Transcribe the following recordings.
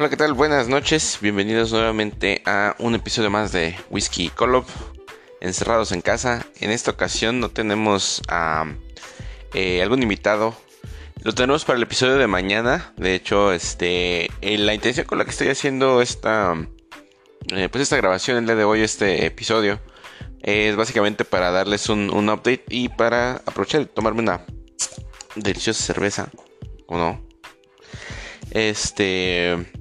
Hola, ¿qué tal? Buenas noches. Bienvenidos nuevamente a un episodio más de Whisky Colob. Encerrados en casa. En esta ocasión no tenemos a eh, algún invitado. Lo tenemos para el episodio de mañana. De hecho, este, eh, la intención con la que estoy haciendo esta, eh, pues esta grabación el día de hoy, este episodio, es básicamente para darles un, un update y para aprovechar de tomarme una deliciosa cerveza. ¿O no? Este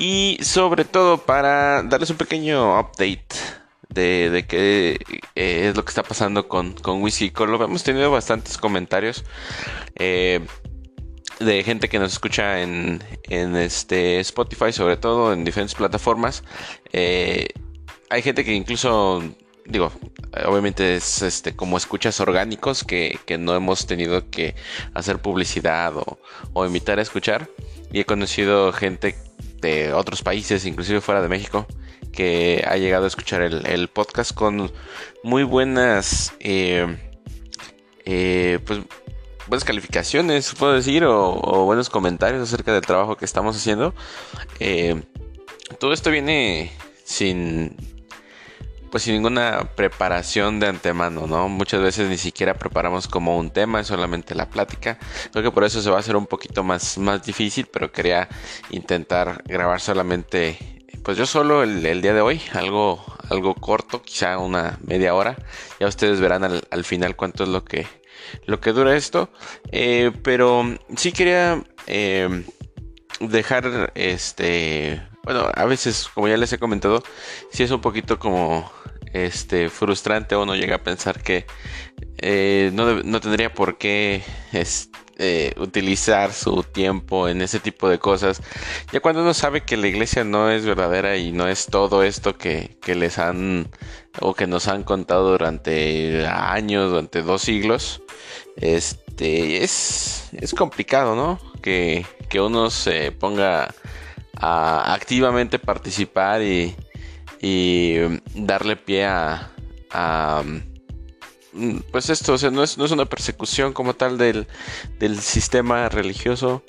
y sobre todo para darles un pequeño update de, de qué eh, es lo que está pasando con, con Whisky Color. Hemos tenido bastantes comentarios eh, de gente que nos escucha en, en, este Spotify, sobre todo en diferentes plataformas. Eh, hay gente que incluso digo, obviamente es este como escuchas orgánicos que, que no hemos tenido que hacer publicidad o, o, invitar a escuchar. Y he conocido gente de otros países, inclusive fuera de México, que ha llegado a escuchar el, podcast con muy buenas, eh, eh, pues, buenas calificaciones, puedo decir, o, buenos comentarios acerca del trabajo que estamos haciendo. Eh, todo esto viene sin pues sin ninguna preparación de antemano, ¿no? Muchas veces ni siquiera preparamos como un tema, es solamente la plática. Creo que por eso se va a hacer un poquito más, más difícil, pero quería intentar grabar solamente, pues yo solo el, día de hoy, algo, algo corto, quizá una media hora. Ya ustedes verán al, final cuánto es lo que, lo que dura esto. Eh, pero sí quería eh, dejar este bueno, a veces, como ya les he comentado, sí es un poquito como este frustrante uno llega a pensar que eh, no, tendría por qué eh, utilizar su tiempo en ese tipo de cosas. Ya cuando uno sabe que la iglesia no es verdadera y no es todo esto que, que les han o que nos han contado durante años, durante dos siglos, este es, es complicado, ¿no? Que, que uno se ponga a activamente participar y, y darle pie a, mm, pues esto, o sea, no es, no es una persecución como tal del, sistema religioso,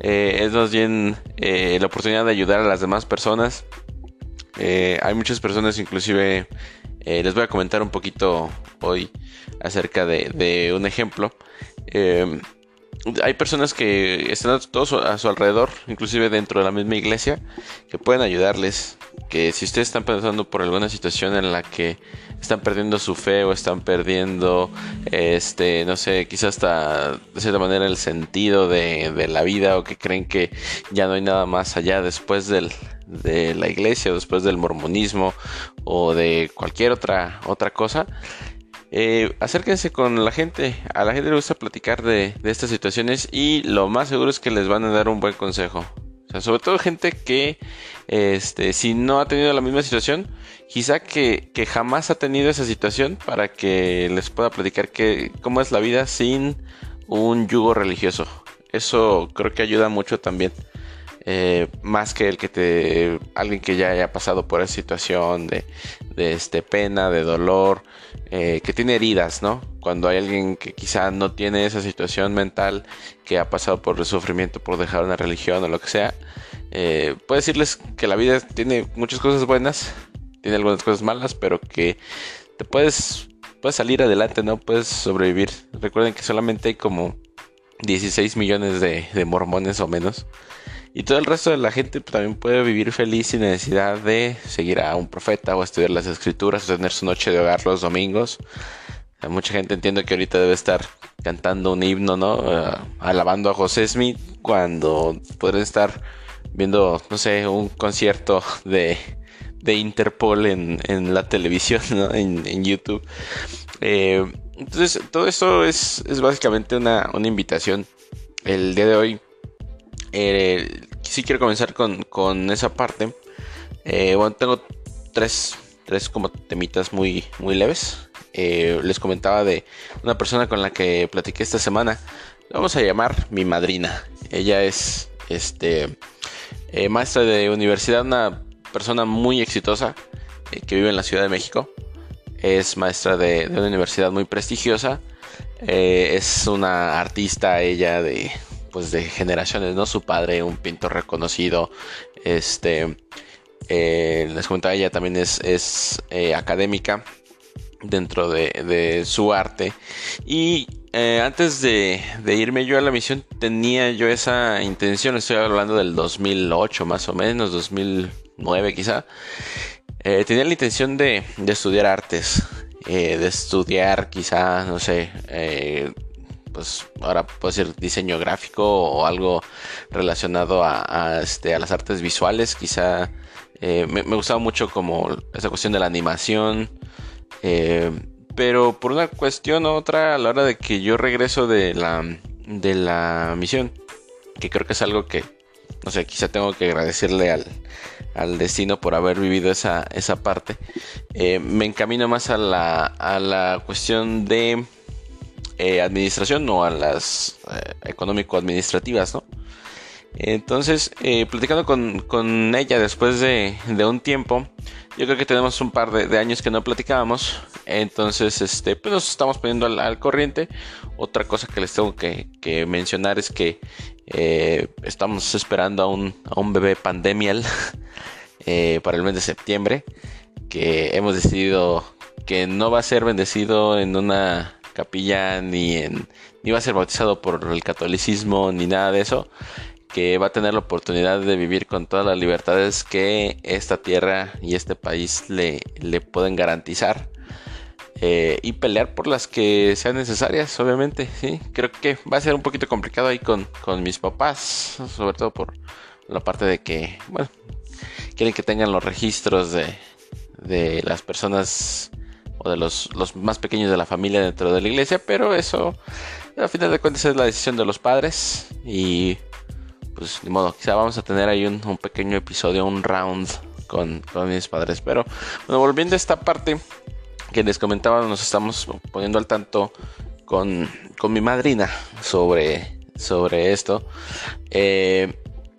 eh, es más bien eh, la oportunidad de ayudar a las demás personas. Eh, hay muchas personas, inclusive, les voy a comentar un poquito hoy acerca de, de un ejemplo hay personas que están todos a su alrededor, inclusive dentro de la misma iglesia, que pueden ayudarles. Que si ustedes están pasando por alguna situación en la que están perdiendo su fe o están perdiendo, este, no sé, quizás hasta de cierta manera el sentido de, de la vida o que creen que ya no hay nada más allá después del, de la iglesia o después del mormonismo o de cualquier otra, otra cosa, eh, acérquense con la gente. A la gente le gusta platicar de, estas situaciones y lo más seguro es que les van a dar un buen consejo. O sea, sobre todo gente que, este, si no ha tenido la misma situación, quizá que, jamás ha tenido esa situación para que les pueda platicar que, cómo es la vida sin un yugo religioso. Eso creo que ayuda mucho también. Eh, más que el que te alguien que ya haya pasado por esa situación de, de este pena de dolor eh, que tiene heridas no cuando hay alguien que quizá no tiene esa situación mental que ha pasado por el sufrimiento por dejar una religión o lo que sea eh, puedo decirles que la vida tiene muchas cosas buenas tiene algunas cosas malas pero que te puedes puedes salir adelante no puedes sobrevivir. Recuerden que solamente hay como 16 millones de, de mormones o menos y todo el resto de la gente también puede vivir feliz sin necesidad de seguir a un profeta o estudiar las escrituras o tener su noche de hogar los domingos. mucha gente entiendo que ahorita debe estar cantando un himno, ¿no? Eh, alabando a José Smith cuando pueden estar viendo, no sé, un concierto de, de Interpol en, la televisión, ¿no? en, YouTube. Eh, entonces, todo esto es, básicamente una, invitación. El día de hoy, eh, sí quiero comenzar con, esa parte. Eh, bueno, tengo tres, tres como temitas muy, muy leves. les comentaba de una persona con la que platiqué esta semana. Vamos a llamar mi madrina. Ella es este maestra de universidad, una persona muy exitosa eh, que vive en la Ciudad de México. Es maestra de, una universidad muy prestigiosa. Eh, es una artista ella de pues de generaciones, ¿no? Su padre, un pintor reconocido. Este eh, les comentaba, ella también es, es académica dentro de, su arte. Y antes de, de, irme yo a la misión, tenía yo esa intención. Estoy hablando del 2008, más o menos, 2000, 9 quizá, eh, tenía la intención de, estudiar artes, eh, de estudiar quizá, no sé, eh, pues ahora puede ser diseño gráfico o algo relacionado a, este, a las artes visuales, quizá me, me, gustaba mucho como esa cuestión de la animación, pero por una cuestión u otra a la hora de que yo regreso de la, de la misión, que creo que es algo que, no sé, quizá tengo que agradecerle al, al destino por haber vivido esa, esa parte. Eh, me encamino más a la, a la cuestión de eh, administración o a las eh, económico-administrativas, ¿no? Entonces, platicando con, ella después de, un tiempo, yo creo que tenemos un par de, años que no platicábamos. Entonces, este, pues nos estamos poniendo al, corriente. Otra cosa que les tengo que, mencionar es que estamos esperando a un, a un bebé pandemial Eh, para el mes de septiembre, que hemos decidido que no va a ser bendecido en una capilla ni en ni va a ser bautizado por el catolicismo ni nada de eso, que va a tener la oportunidad de vivir con todas las libertades que esta tierra y este país le, le pueden garantizar. Eh, y pelear por las que sean necesarias, obviamente, sí. Creo que va a ser un poquito complicado ahí con, con mis papás, sobre todo por la parte de que, bueno, quieren que tengan los registros de, de las personas o de los, los, más pequeños de la familia dentro de la iglesia, pero eso a final de cuentas es la decisión de los padres y pues ni modo, quizá vamos a tener ahí un, pequeño episodio, un round con, con, mis padres, pero bueno, volviendo a esta parte que les comentaba, nos estamos poniendo al tanto con, con mi madrina sobre, sobre esto. Eh,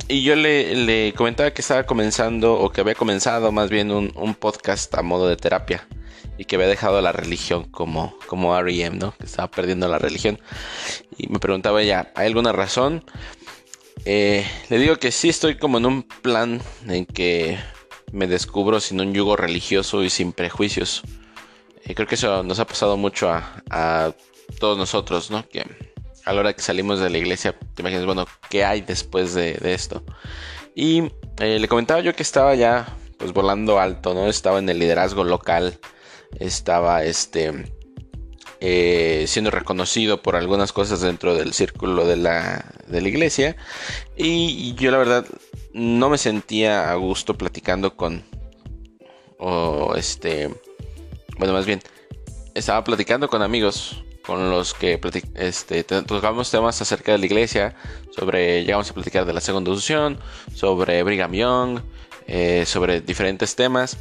y yo le, comentaba que estaba comenzando, o que había comenzado más bien un, podcast a modo de terapia. Y que había dejado la religión como, como R.E.M., ¿no? Que estaba perdiendo la religión. Y me preguntaba ella, ¿hay alguna razón? Eh, le digo que sí estoy como en un plan en que me descubro sin un yugo religioso y sin prejuicios. Y creo que eso nos ha pasado mucho a, a todos nosotros, ¿no? Que a la hora que salimos de la iglesia, te imaginas, bueno, ¿qué hay después de, esto? Y eh, le comentaba yo que estaba ya, pues volando alto, ¿no? Estaba en el liderazgo local, estaba, este, eh, siendo reconocido por algunas cosas dentro del círculo de la, de la iglesia. Y, yo la verdad no me sentía a gusto platicando con, o este, bueno, más bien, estaba platicando con amigos con los que este, tocamos temas acerca de la iglesia, sobre, llegamos a platicar de la segunda unción, sobre Brigham Young, eh, sobre diferentes temas,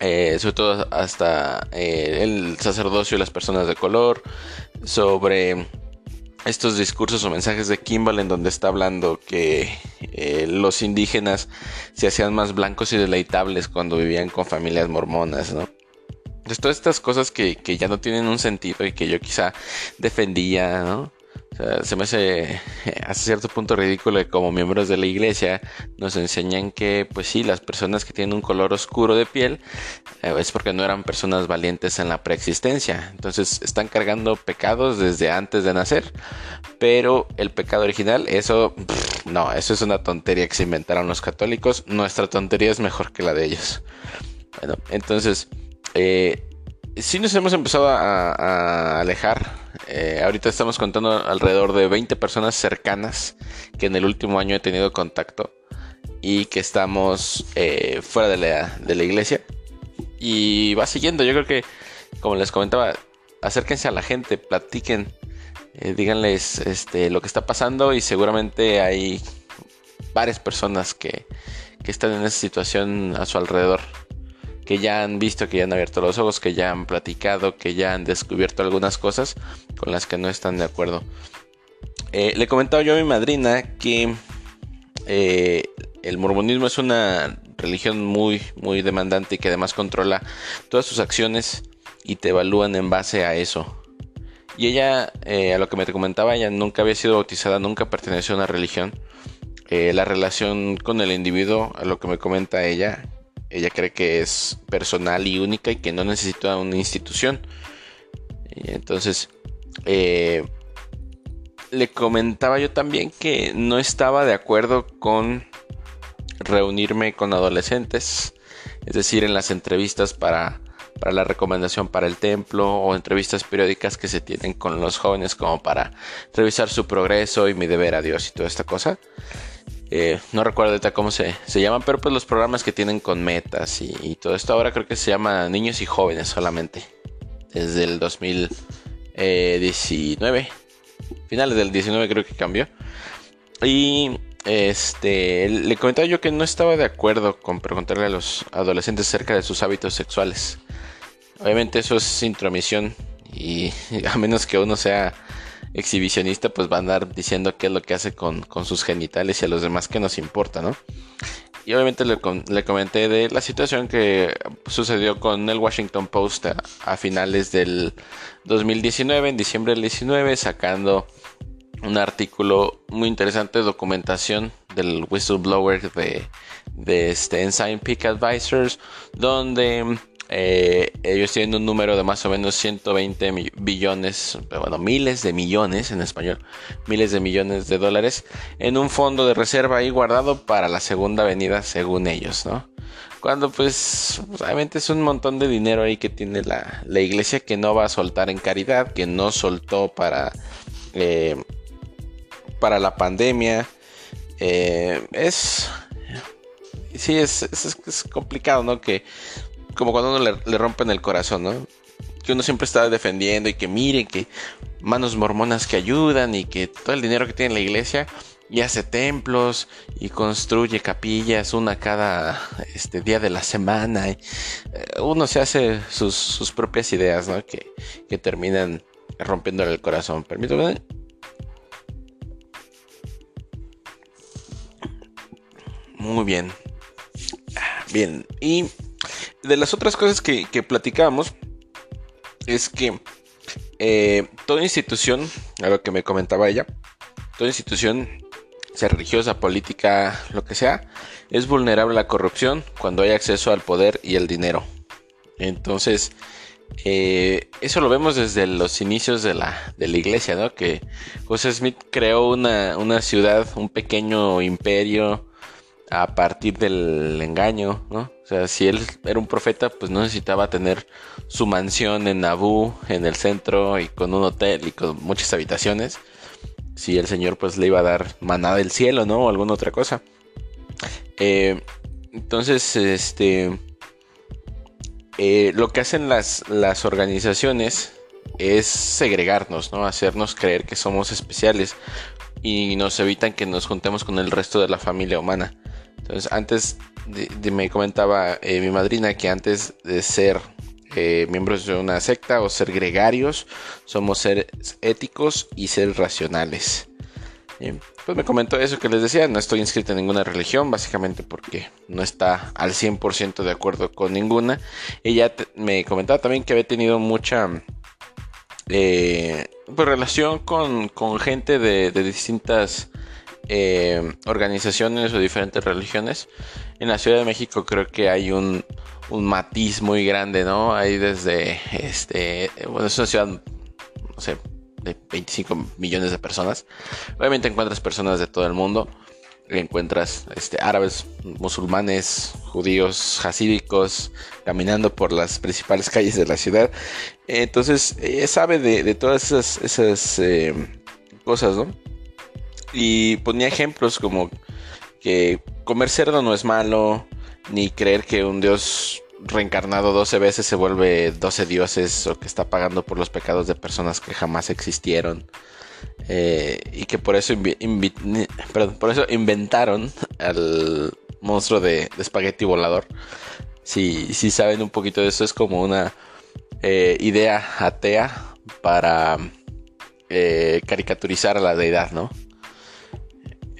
eh, sobre todo hasta eh, el sacerdocio y las personas de color, sobre estos discursos o mensajes de Kimball en donde está hablando que los indígenas se hacían más blancos y deleitables cuando vivían con familias mormonas, ¿no? Entonces, todas estas cosas que, ya no tienen un sentido y que yo quizá defendía, ¿no? Sea, se me hace hasta cierto punto ridículo que como miembros de la iglesia nos enseñan que, pues sí, las personas que tienen un color oscuro de piel eh, es porque no eran personas valientes en la preexistencia. Entonces están cargando pecados desde antes de nacer. Pero el pecado original, eso, no, eso es una tontería que se inventaron los católicos. Nuestra tontería es mejor que la de ellos. Bueno, entonces eh, sí nos hemos empezado a, alejar. Eh, ahorita estamos contando alrededor de 20 personas cercanas que en el último año he tenido contacto. y que estamos eh, fuera de la, de la iglesia. Y va siguiendo, yo creo que, como les comentaba, acérquense a la gente, platiquen, eh, díganles este, lo que está pasando y seguramente hay varias personas que, que están en esa situación a su alrededor que ya han visto, que ya han abierto los ojos, que ya han platicado, que ya han descubierto algunas cosas con las que no están de acuerdo. Eh, le comentaba yo a mi madrina que eh, el mormonismo es una religión muy, muy demandante y que además controla todas sus acciones y te evalúan en base a eso. Y ella, eh, a lo que me comentaba, ella nunca había sido bautizada, nunca perteneció a una religión. la relación con el individuo, a lo que me comenta ella, ella cree que es personal y única y que no necesita una institución. Entonces, eh, le comentaba yo también que no estaba de acuerdo con reunirme con adolescentes, es decir, en las entrevistas para, para la recomendación para el templo o entrevistas periódicas que se tienen con los jóvenes como para revisar su progreso y mi deber a Dios y toda esta cosa. Eh, no recuerdo ahorita cómo se, llaman, pero pues los programas que tienen con metas y, todo esto ahora creo que se llama Niños y Jóvenes solamente. Desde el 2019. Finales del 19 creo que cambió. Y este le comentaba yo que no estaba de acuerdo con preguntarle a los adolescentes acerca de sus hábitos sexuales. Obviamente eso es intromisión y a menos que uno sea exhibicionista pues va a andar diciendo qué es lo que hace con, sus genitales y a los demás que nos importa, ¿no? Y obviamente le, comenté de la situación que sucedió con el Washington Post a, finales del 2019, en diciembre del 19, sacando un artículo muy interesante de documentación del whistleblower de, de este Ensign Peak Advisors, donde eh, ellos tienen un número de más o menos 120 billones, bueno, miles de millones en español, miles de millones de dólares en un fondo de reserva ahí guardado para la segunda venida según ellos, ¿no? Cuando pues obviamente es un montón de dinero ahí que tiene la, iglesia que no va a soltar en caridad, que no soltó para, eh, para la pandemia. Eh, es sí, es, es, complicado, ¿no? Que como cuando uno le, rompen el corazón, ¿no? Que uno siempre está defendiendo y que miren que manos mormonas que ayudan y que todo el dinero que tiene la iglesia y hace templos y construye capillas una cada este día de la semana. Eh, uno se hace sus, propias ideas, ¿no? Que, que terminan rompiéndole el corazón. Permítame. Muy bien. Bien. Y de las otras cosas que, que platicábamos es que eh, toda institución, a lo que me comentaba ella, toda institución, sea religiosa, política, lo que sea, es vulnerable a la corrupción cuando hay acceso al poder y el dinero. Entonces, eh, eso lo vemos desde los inicios de la, de la iglesia, ¿no? Que José Smith creó una, una ciudad, un pequeño imperio, a partir del engaño, ¿no? O sea, si él era un profeta, pues no necesitaba tener su mansión en Nabú, en el centro, y con un hotel y con muchas habitaciones. Si el Señor pues le iba a dar manada del cielo, ¿no? O alguna otra cosa. Eh, entonces, este... Eh, lo que hacen las, las organizaciones es segregarnos, ¿no? Hacernos creer que somos especiales y nos evitan que nos juntemos con el resto de la familia humana. Entonces, antes de, me comentaba eh, mi madrina que antes de ser eh, miembros de una secta o ser gregarios, somos seres éticos y seres racionales. pues me comentó eso que les decía, no estoy inscrito en ninguna religión, básicamente porque no está al 100% de acuerdo con ninguna. Ella me comentaba también que había tenido mucha eh, pues, relación con, gente de distintas eh, organizaciones o diferentes religiones. En la Ciudad de México creo que hay un, matiz muy grande, ¿no? Hay desde, este, bueno, es una ciudad, de 25 millones de personas. Obviamente encuentras personas de todo el mundo. Encuentras este, árabes, musulmanes, judíos, hasídicos, caminando por las principales calles de la ciudad. Entonces, sabe de, todas esas, esas eh, cosas, ¿no? Y ponía ejemplos como que comer cerdo no es malo, ni creer que un dios reencarnado 12 veces se vuelve 12 dioses o que está pagando por los pecados de personas que jamás existieron. Eh, y que por eso, por eso inventaron al monstruo de, espagueti volador. Si, si, saben un poquito de eso, es como una eh, idea atea para eh, caricaturizar a la deidad, ¿no?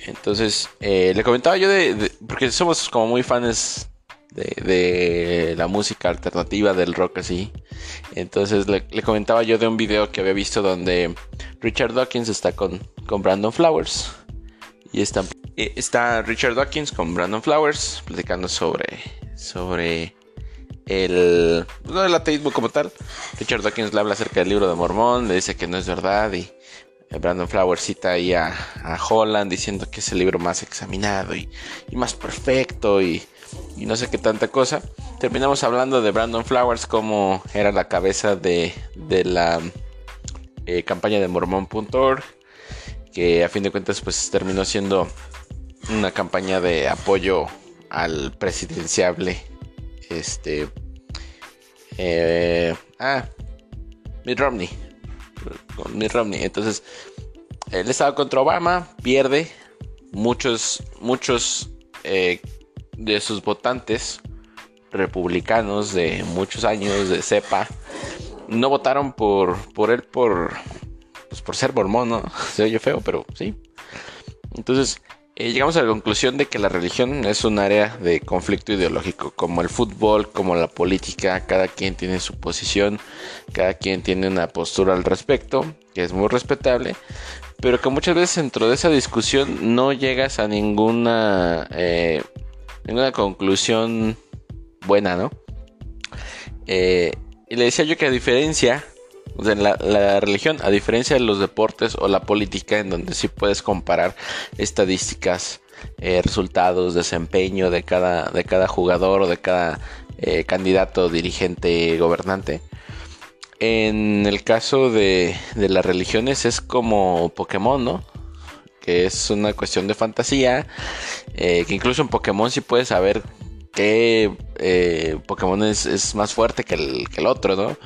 Entonces, le comentaba yo de, porque somos como muy fans de, la música alternativa, del rock así. Entonces le, comentaba yo de un video que había visto donde Richard Dawkins está con, con Brandon Flowers. Y está, está Richard Dawkins con Brandon Flowers platicando sobre, sobre el, no el ateísmo como tal. Richard Dawkins le habla acerca del libro de Mormón, le dice que no es verdad y Brandon Flowers cita ahí a, Holland diciendo que es el libro más examinado y, más perfecto y no sé qué tanta cosa. Terminamos hablando de Brandon Flowers como era la cabeza de, la eh, campaña de mormon.org, que a fin de cuentas pues terminó siendo una campaña de apoyo al presidenciable. Este... Eh, ah, Mitt Romney. Mitt Romney. Entonces, él estaba contra Obama, pierde. Muchos, muchos eh, de sus votantes republicanos de muchos años de cepa no votaron por, por él por, pues por ser mormón, ¿no? Se oye feo, pero sí. Entonces, eh, llegamos a la conclusión de que la religión es un área de conflicto ideológico, como el fútbol, como la política, cada quien tiene su posición, cada quien tiene una postura al respecto, que es muy respetable, pero que muchas veces dentro de esa discusión no llegas a ninguna... Eh, ninguna conclusión buena, ¿no? Eh, y le decía yo que a diferencia, de la, religión, a diferencia de los deportes o la política, en donde sí puedes comparar estadísticas, eh, resultados, desempeño de cada, de cada jugador o de cada eh, candidato, dirigente, gobernante. En el caso de, de las religiones es como Pokémon, ¿no? que es una cuestión de fantasía, eh, que incluso en Pokémon sí puedes saber qué Pokémon es, más fuerte que el, otro, ¿no?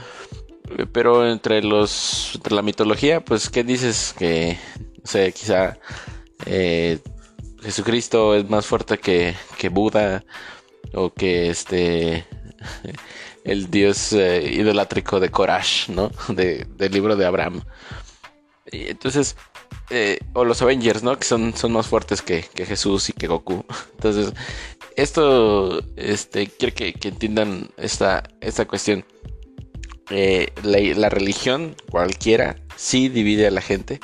Pero entre los entre la mitología, pues, ¿qué dices? Que, no sé, quizá eh, Jesucristo es más fuerte que, que Buda o que este el dios idolátrico de Corash, ¿no? De, del libro de Abraham. Y entonces, eh, o los Avengers, ¿no? Que son, son más fuertes que, Jesús y que Goku. Entonces, esto, este, quiero que, entiendan esta, esta cuestión. Eh, la, religión, cualquiera, sí divide a la gente.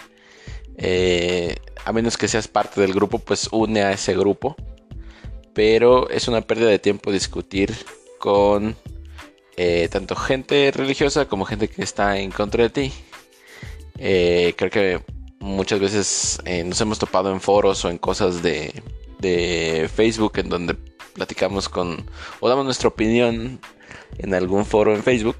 Eh, a menos que seas parte del grupo, pues une a ese grupo. Pero es una pérdida de tiempo discutir con tanto gente religiosa como gente que está en contra de ti. creo que muchas veces eh, nos hemos topado en foros o en cosas de, de Facebook en donde platicamos con o damos nuestra opinión en algún foro en Facebook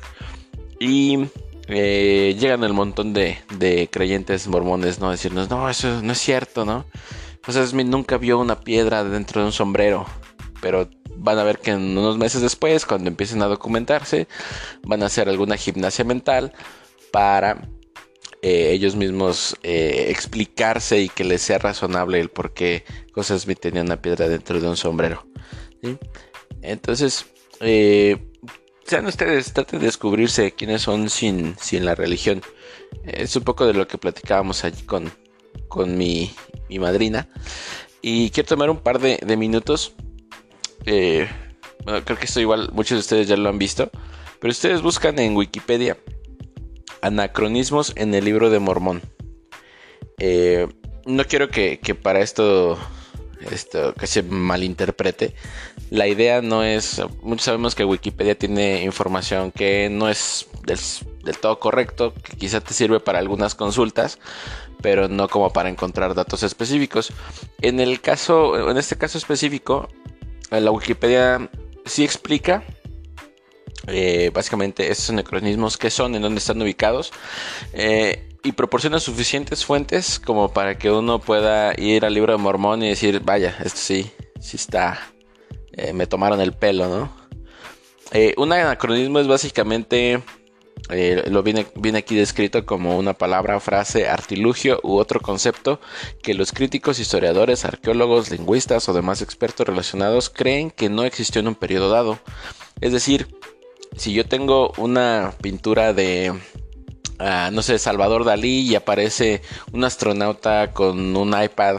y eh, llegan el montón de, de, creyentes mormones, ¿no? Decirnos, no, eso no es cierto, ¿no? Pues Smith nunca vio una piedra dentro de un sombrero, pero van a ver que en unos meses después, cuando empiecen a documentarse, van a hacer alguna gimnasia mental para eh, ellos mismos eh, explicarse y que les sea razonable el por qué José Smith tenía una piedra dentro de un sombrero. Entonces, eh, sean ustedes, traten de descubrirse quiénes son sin, sin la religión. Es un poco de lo que platicábamos allí con, con mi, mi madrina. Y quiero tomar un par de, minutos. creo que esto igual muchos de ustedes ya lo han visto. Pero ustedes buscan en Wikipedia Anacronismos en el libro de Mormón. Eh, no quiero que, para esto, esto que se malinterprete. La idea no es. Muchos sabemos que Wikipedia tiene información que no es del, todo correcto, que quizá te sirve para algunas consultas, pero no como para encontrar datos específicos. En el caso, en este caso específico, la Wikipedia sí explica eh, básicamente estos anacronismos, que son, en dónde están ubicados. Eh, y proporciona suficientes fuentes como para que uno pueda ir al libro de Mormón y decir, vaya, esto sí, sí está, eh, me tomaron el pelo, ¿no? Eh, un anacronismo es básicamente, eh, lo viene, viene aquí descrito como una palabra, frase, artilugio u otro concepto que los críticos, historiadores, arqueólogos, lingüistas o demás expertos relacionados creen que no existió en un periodo dado. Es decir, si yo tengo una pintura de no sé, Salvador Dalí y aparece un astronauta con un iPad.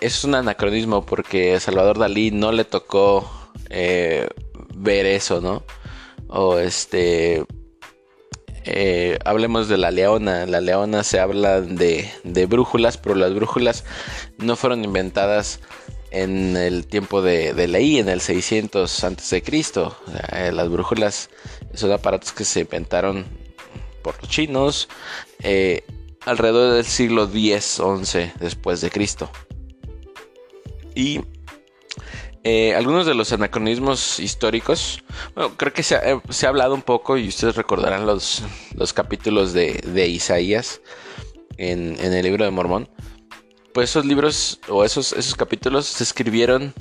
Es un anacronismo porque Salvador Dalí no le tocó eh, ver eso, ¿no? O este... Eh, hablemos de la leona. La leona se habla de, de brújulas, pero las brújulas no fueron inventadas en el tiempo de, de Leí, en el 600 antes de Cristo. las brújulas son aparatos que se inventaron por los chinos eh, alrededor del siglo X-XI después de Cristo. Y eh, algunos de los anacronismos históricos, bueno, creo que se ha, eh, hablado un poco y ustedes recordarán los, los capítulos de, Isaías en, el libro de Mormón. Pues esos libros o esos, esos capítulos se escribieron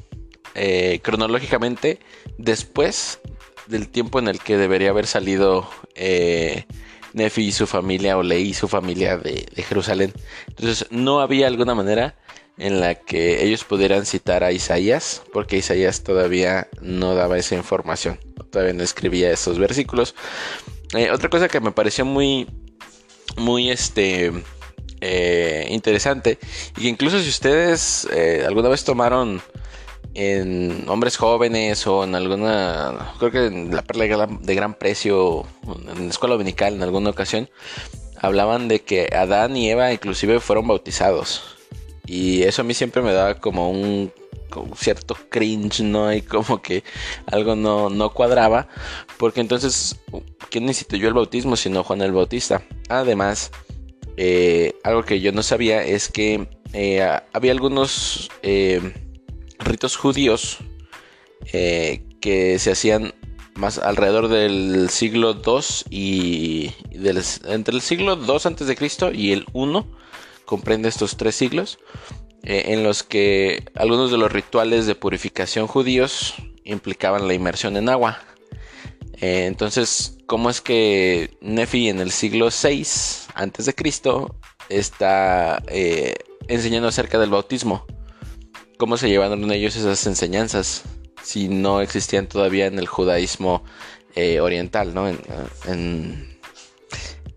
cronológicamente después del tiempo en el que debería haber salido Nefi y su familia o Leí y su familia de, Jerusalén. Entonces no había alguna manera en la que ellos pudieran citar a Isaías, porque Isaías todavía no daba esa información, todavía no escribía esos versículos. Eh, otra cosa que me pareció muy, muy este, eh, interesante, y que incluso si ustedes eh, alguna vez tomaron en hombres jóvenes o en alguna, creo que en la perla de gran precio, en la escuela dominical en alguna ocasión, hablaban de que Adán y Eva inclusive fueron bautizados. Y eso a mí siempre me daba como un cierto cringe, ¿no? Y como que algo no, no cuadraba. Porque entonces, ¿quién instituyó el bautismo sino Juan el Bautista? Además, eh, algo que yo no sabía es que eh, había algunos... Eh, ritos judíos eh, que se hacían más alrededor del siglo 2 y entre el siglo 2 antes de Cristo y el 1 comprende estos tres siglos eh, en los que algunos de los rituales de purificación judíos implicaban la inmersión en agua. Eh, entonces, ¿cómo es que Nefi en el siglo 6 antes de Cristo está enseñando acerca del bautismo? Cómo se llevaron ellos esas enseñanzas si no existían todavía en el judaísmo eh, oriental, ¿no? En,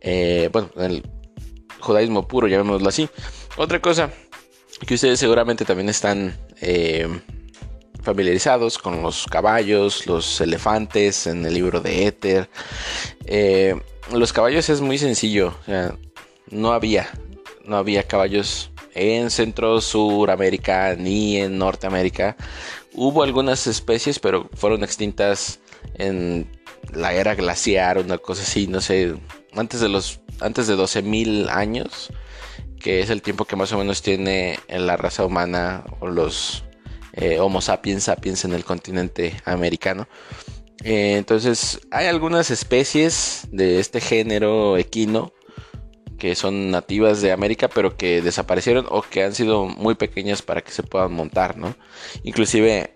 eh, bueno, en el judaísmo puro, llamémoslo así. Otra cosa que ustedes seguramente también están eh, familiarizados con los caballos, los elefantes en el libro de Éter. los caballos es muy sencillo, no había, no había caballos en Centro Suramérica ni en Norteamérica. Hubo algunas especies, pero fueron extintas en la era glaciar, una cosa así, no sé, antes de los antes de 12.000 años, que es el tiempo que más o menos tiene en la raza humana o los eh, Homo sapiens sapiens en el continente americano. Eh, entonces, hay algunas especies de este género equino que son nativas de América pero que desaparecieron o que han sido muy pequeñas para que se puedan montar, ¿no? Inclusive,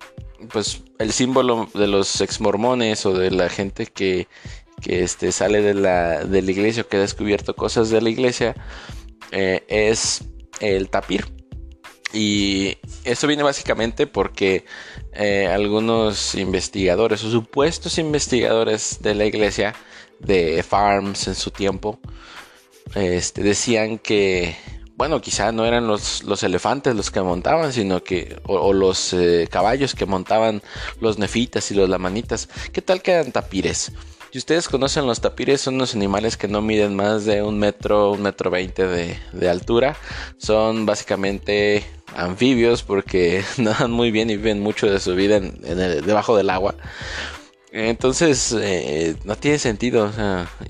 pues el símbolo de los ex mormones o de la gente que, que este, sale de la, de la iglesia o que ha descubierto cosas de la iglesia eh, es el tapir. Y esto viene básicamente porque eh, algunos investigadores o supuestos investigadores de la iglesia de Farms en su tiempo este, decían que, bueno, quizá no eran los, los elefantes los que montaban, sino que, o, los eh, caballos que montaban los nefitas y los lamanitas. ¿Qué tal que eran tapires? Si ustedes conocen los tapires, son unos animales que no miden más de un metro, un metro veinte de, altura. Son básicamente anfibios porque nadan muy bien y viven mucho de su vida en, debajo del agua. Entonces, eh, no tiene sentido.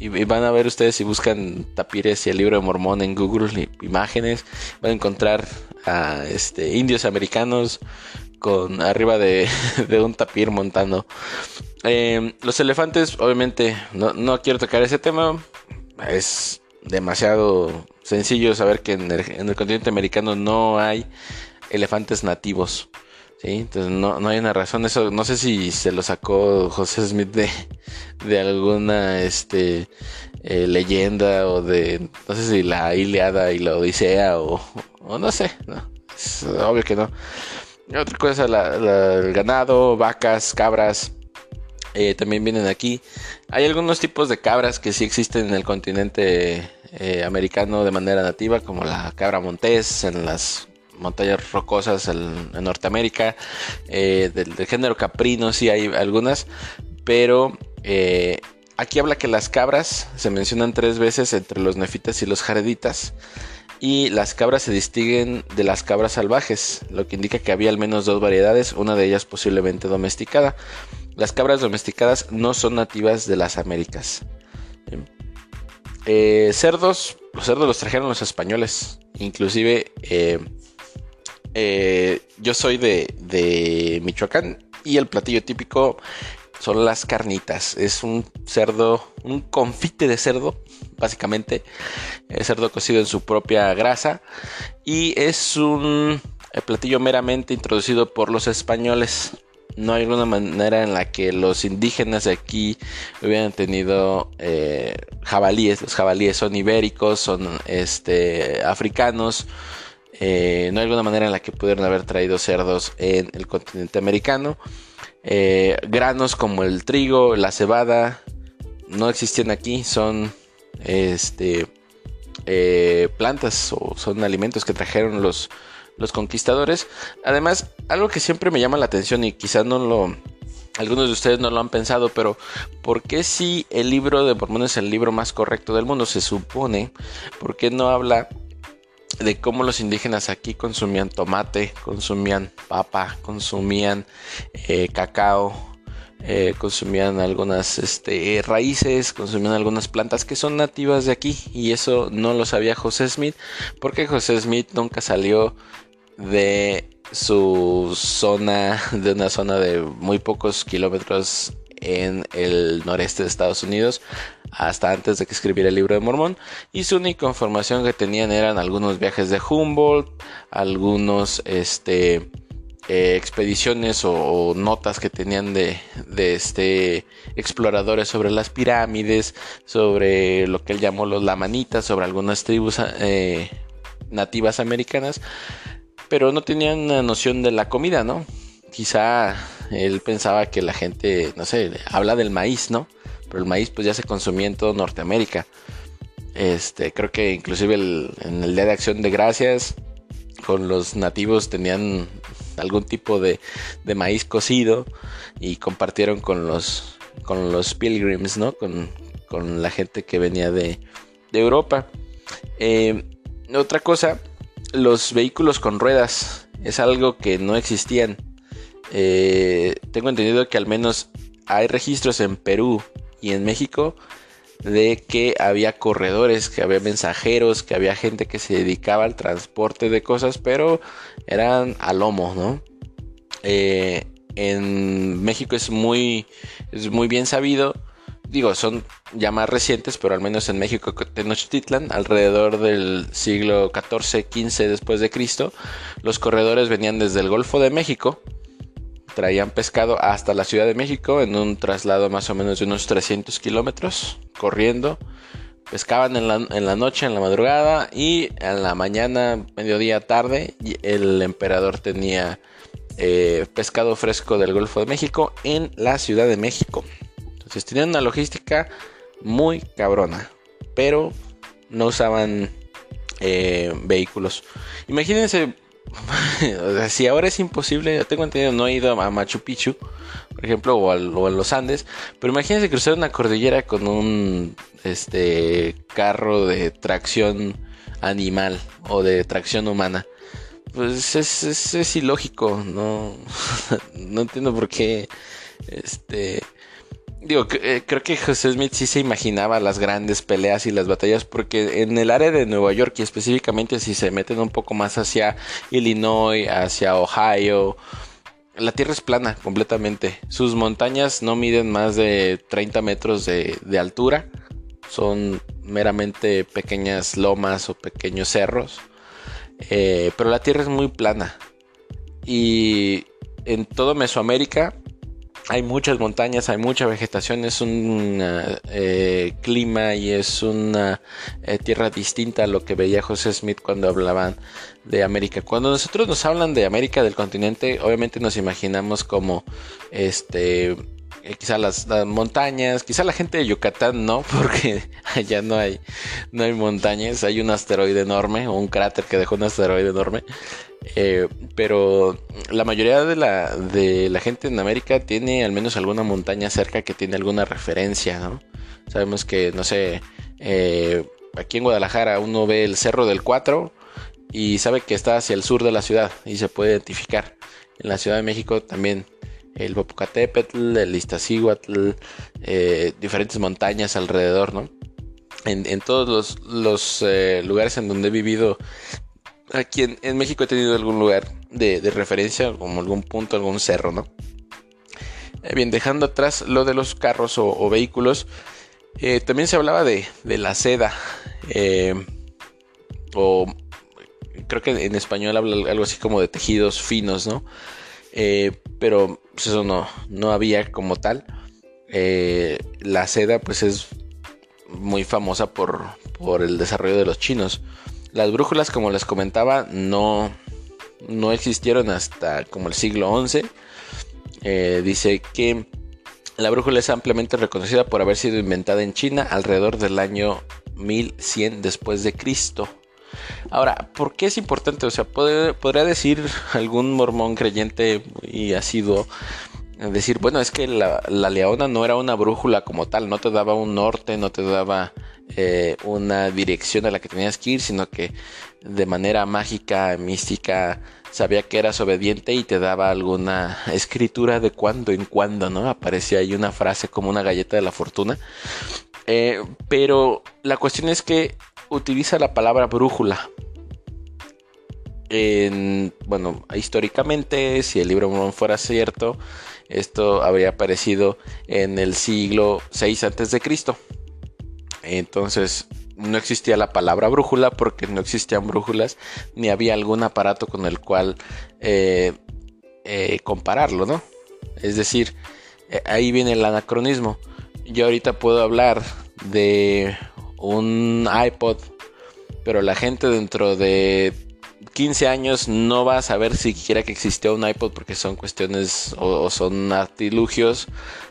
y, van a ver ustedes si buscan tapires y el libro de Mormón en Google imágenes, van a encontrar a este, indios americanos con arriba de, un tapir montando. Em, los elefantes, obviamente, no, quiero tocar ese tema. Es demasiado sencillo saber que en el, continente americano no hay elefantes nativos. ¿Sí? Entonces no, no, hay una razón. Eso no sé si se lo sacó José Smith de, de alguna este, eh, leyenda o de, no sé si la Iliada y la Odisea o, o no sé. No, es obvio que no. Otra cosa, el ganado, vacas, cabras, eh, también vienen aquí. Hay algunos tipos de cabras que sí existen en el continente eh, americano de manera nativa, como la cabra montés en las montañas rocosas en, Norteamérica. Eh, del, género caprino sí hay algunas, pero aquí habla que las cabras se mencionan tres veces entre los nefitas y los jareditas y las cabras se distinguen de las cabras salvajes, lo que indica que había al menos dos variedades, una de ellas posiblemente domesticada. Las cabras domesticadas no son nativas de las Américas. Eh, cerdos, los cerdos los trajeron los españoles, inclusive eh, eh, yo soy de, de Michoacán y el platillo típico son las carnitas. Es un cerdo, un confite de cerdo, básicamente. El cerdo cocido en su propia grasa. Y es un platillo meramente introducido por los españoles. No hay alguna manera en la que los indígenas de aquí hubieran tenido eh, jabalíes. Los jabalíes son ibéricos, son este, africanos. Eh, no hay alguna manera en la que pudieran haber traído cerdos en el continente americano. Eh, granos como el trigo, la cebada, no existen aquí, son este, eh, plantas o son alimentos que trajeron los, los conquistadores. Además, algo que siempre me llama la atención y quizás no lo... Algunos de ustedes no lo han pensado, pero ¿por qué si el libro de Mormón es el libro más correcto del mundo? Se supone, ¿por qué no habla de cómo los indígenas aquí consumían tomate, consumían papa, consumían eh, cacao, eh, consumían algunas este, raíces, consumían algunas plantas que son nativas de aquí. Y eso no lo sabía José Smith porque José Smith nunca salió de su zona, de una zona de muy pocos kilómetros en el noreste de Estados Unidos hasta antes de que escribiera el libro de Mormón y su única información que tenían eran algunos viajes de Humboldt, algunos este eh, expediciones o, notas que tenían de, este exploradores sobre las pirámides, sobre lo que él llamó los lamanitas, sobre algunas tribus eh, nativas americanas, pero no tenían una noción de la comida, ¿no? Quizá él pensaba que la gente, no sé, habla del maíz, ¿no? Pero el maíz pues ya se consumía en todo Norteamérica. Este, creo que inclusive en el Día de Acción de Gracias con los nativos tenían algún tipo de, maíz cocido y compartieron con los, con los pilgrims, ¿no? Con, la gente que venía de, Europa. Eh, otra cosa, los vehículos con ruedas es algo que no existían eh, tengo entendido que al menos hay registros en Perú y en México de que había corredores, que había mensajeros, que había gente que se dedicaba al transporte de cosas, pero eran a lomo, ¿no? Eh, en México es muy, es muy bien sabido, digo, son ya más recientes, pero al menos en México, Tenochtitlan, alrededor del siglo XIV, XV después de Cristo, los corredores venían desde el Golfo de México, traían pescado hasta la Ciudad de México en un traslado más o menos de unos 300 kilómetros corriendo. Pescaban en la, noche, en la madrugada y en la mañana, mediodía, tarde, el emperador tenía eh, pescado fresco del Golfo de México en la Ciudad de México. Entonces tenían una logística muy cabrona, pero no usaban eh, vehículos. Imagínense si ahora es imposible, tengo entendido, no he ido a Machu Picchu, por ejemplo, o a, los Andes, pero imagínense cruzar una cordillera con un este carro de tracción animal o de tracción humana. Pues es, es, es ilógico, no, no entiendo por qué este Digo, eh, creo que José Smith sí se imaginaba las grandes peleas y las batallas porque en el área de Nueva York y específicamente si se meten un poco más hacia Illinois, hacia Ohio, la tierra es plana completamente. Sus montañas no miden más de 30 metros de, altura. son meramente pequeñas lomas o pequeños cerros, eh, pero la tierra es muy plana. Y en todo Mesoamérica hay muchas montañas, hay mucha vegetación, es un eh, clima y es una eh, tierra distinta a lo que veía José Smith cuando hablaban de América. Cuando nosotros nos hablan de América del continente, obviamente nos imaginamos como este eh, quizá las, montañas, quizá la gente de Yucatán no, porque allá no hay, no hay montañas, hay un asteroide enorme o un cráter que dejó un asteroide enorme. Eh, pero la mayoría de la, de la gente en América tiene al menos alguna montaña cerca que tiene alguna referencia, ¿no? Sabemos que, no sé, eh, aquí en Guadalajara uno ve el Cerro del Cuatro y sabe que está hacia el sur de la ciudad y se puede identificar. En la Ciudad de México también el Popocatépetl, el Iztaccíhuatl, eh, diferentes montañas alrededor, ¿no? En, todos los, lugares en donde he vivido aquí en, México he tenido algún lugar de, referencia, como algún punto, algún cerro, ¿no? Eh, bien, dejando atrás lo de los carros o, vehículos, eh, también se hablaba de, la seda, eh, o creo que en español habla algo así como de tejidos finos, ¿no? Pero pues eso no, no había como tal. la seda pues es muy famosa por, por el desarrollo de los chinos. Las brújulas, como les comentaba, no, no existieron hasta como el siglo XI. Eh, dice que la brújula es ampliamente reconocida por haber sido inventada en China alrededor del año 1100 después de Cristo. Ahora, ¿por qué es importante? O sea, podría decir algún mormón creyente y sido decir, bueno, es que la, la, leona no era una brújula como tal, no te daba un norte, no te daba eh, una dirección a la que tenías que ir, sino que de manera mágica, mística, sabía que eras obediente y te daba alguna escritura de cuando en cuando, ¿no? Aparecía ahí una frase como una galleta de la fortuna. Eh, pero la cuestión es que utiliza la palabra brújula. bueno, históricamente, si el libro no fuera cierto, esto habría aparecido en el siglo 6 antes de Cristo. Entonces no existía la palabra brújula porque no existían brújulas ni había algún aparato con el cual eh, eh, compararlo, ¿no? Es decir, eh, ahí viene el anacronismo. Yo ahorita puedo hablar de un iPod, pero la gente dentro de 15 años no va a saber siquiera que existió un iPod porque son cuestiones o, son artilugios,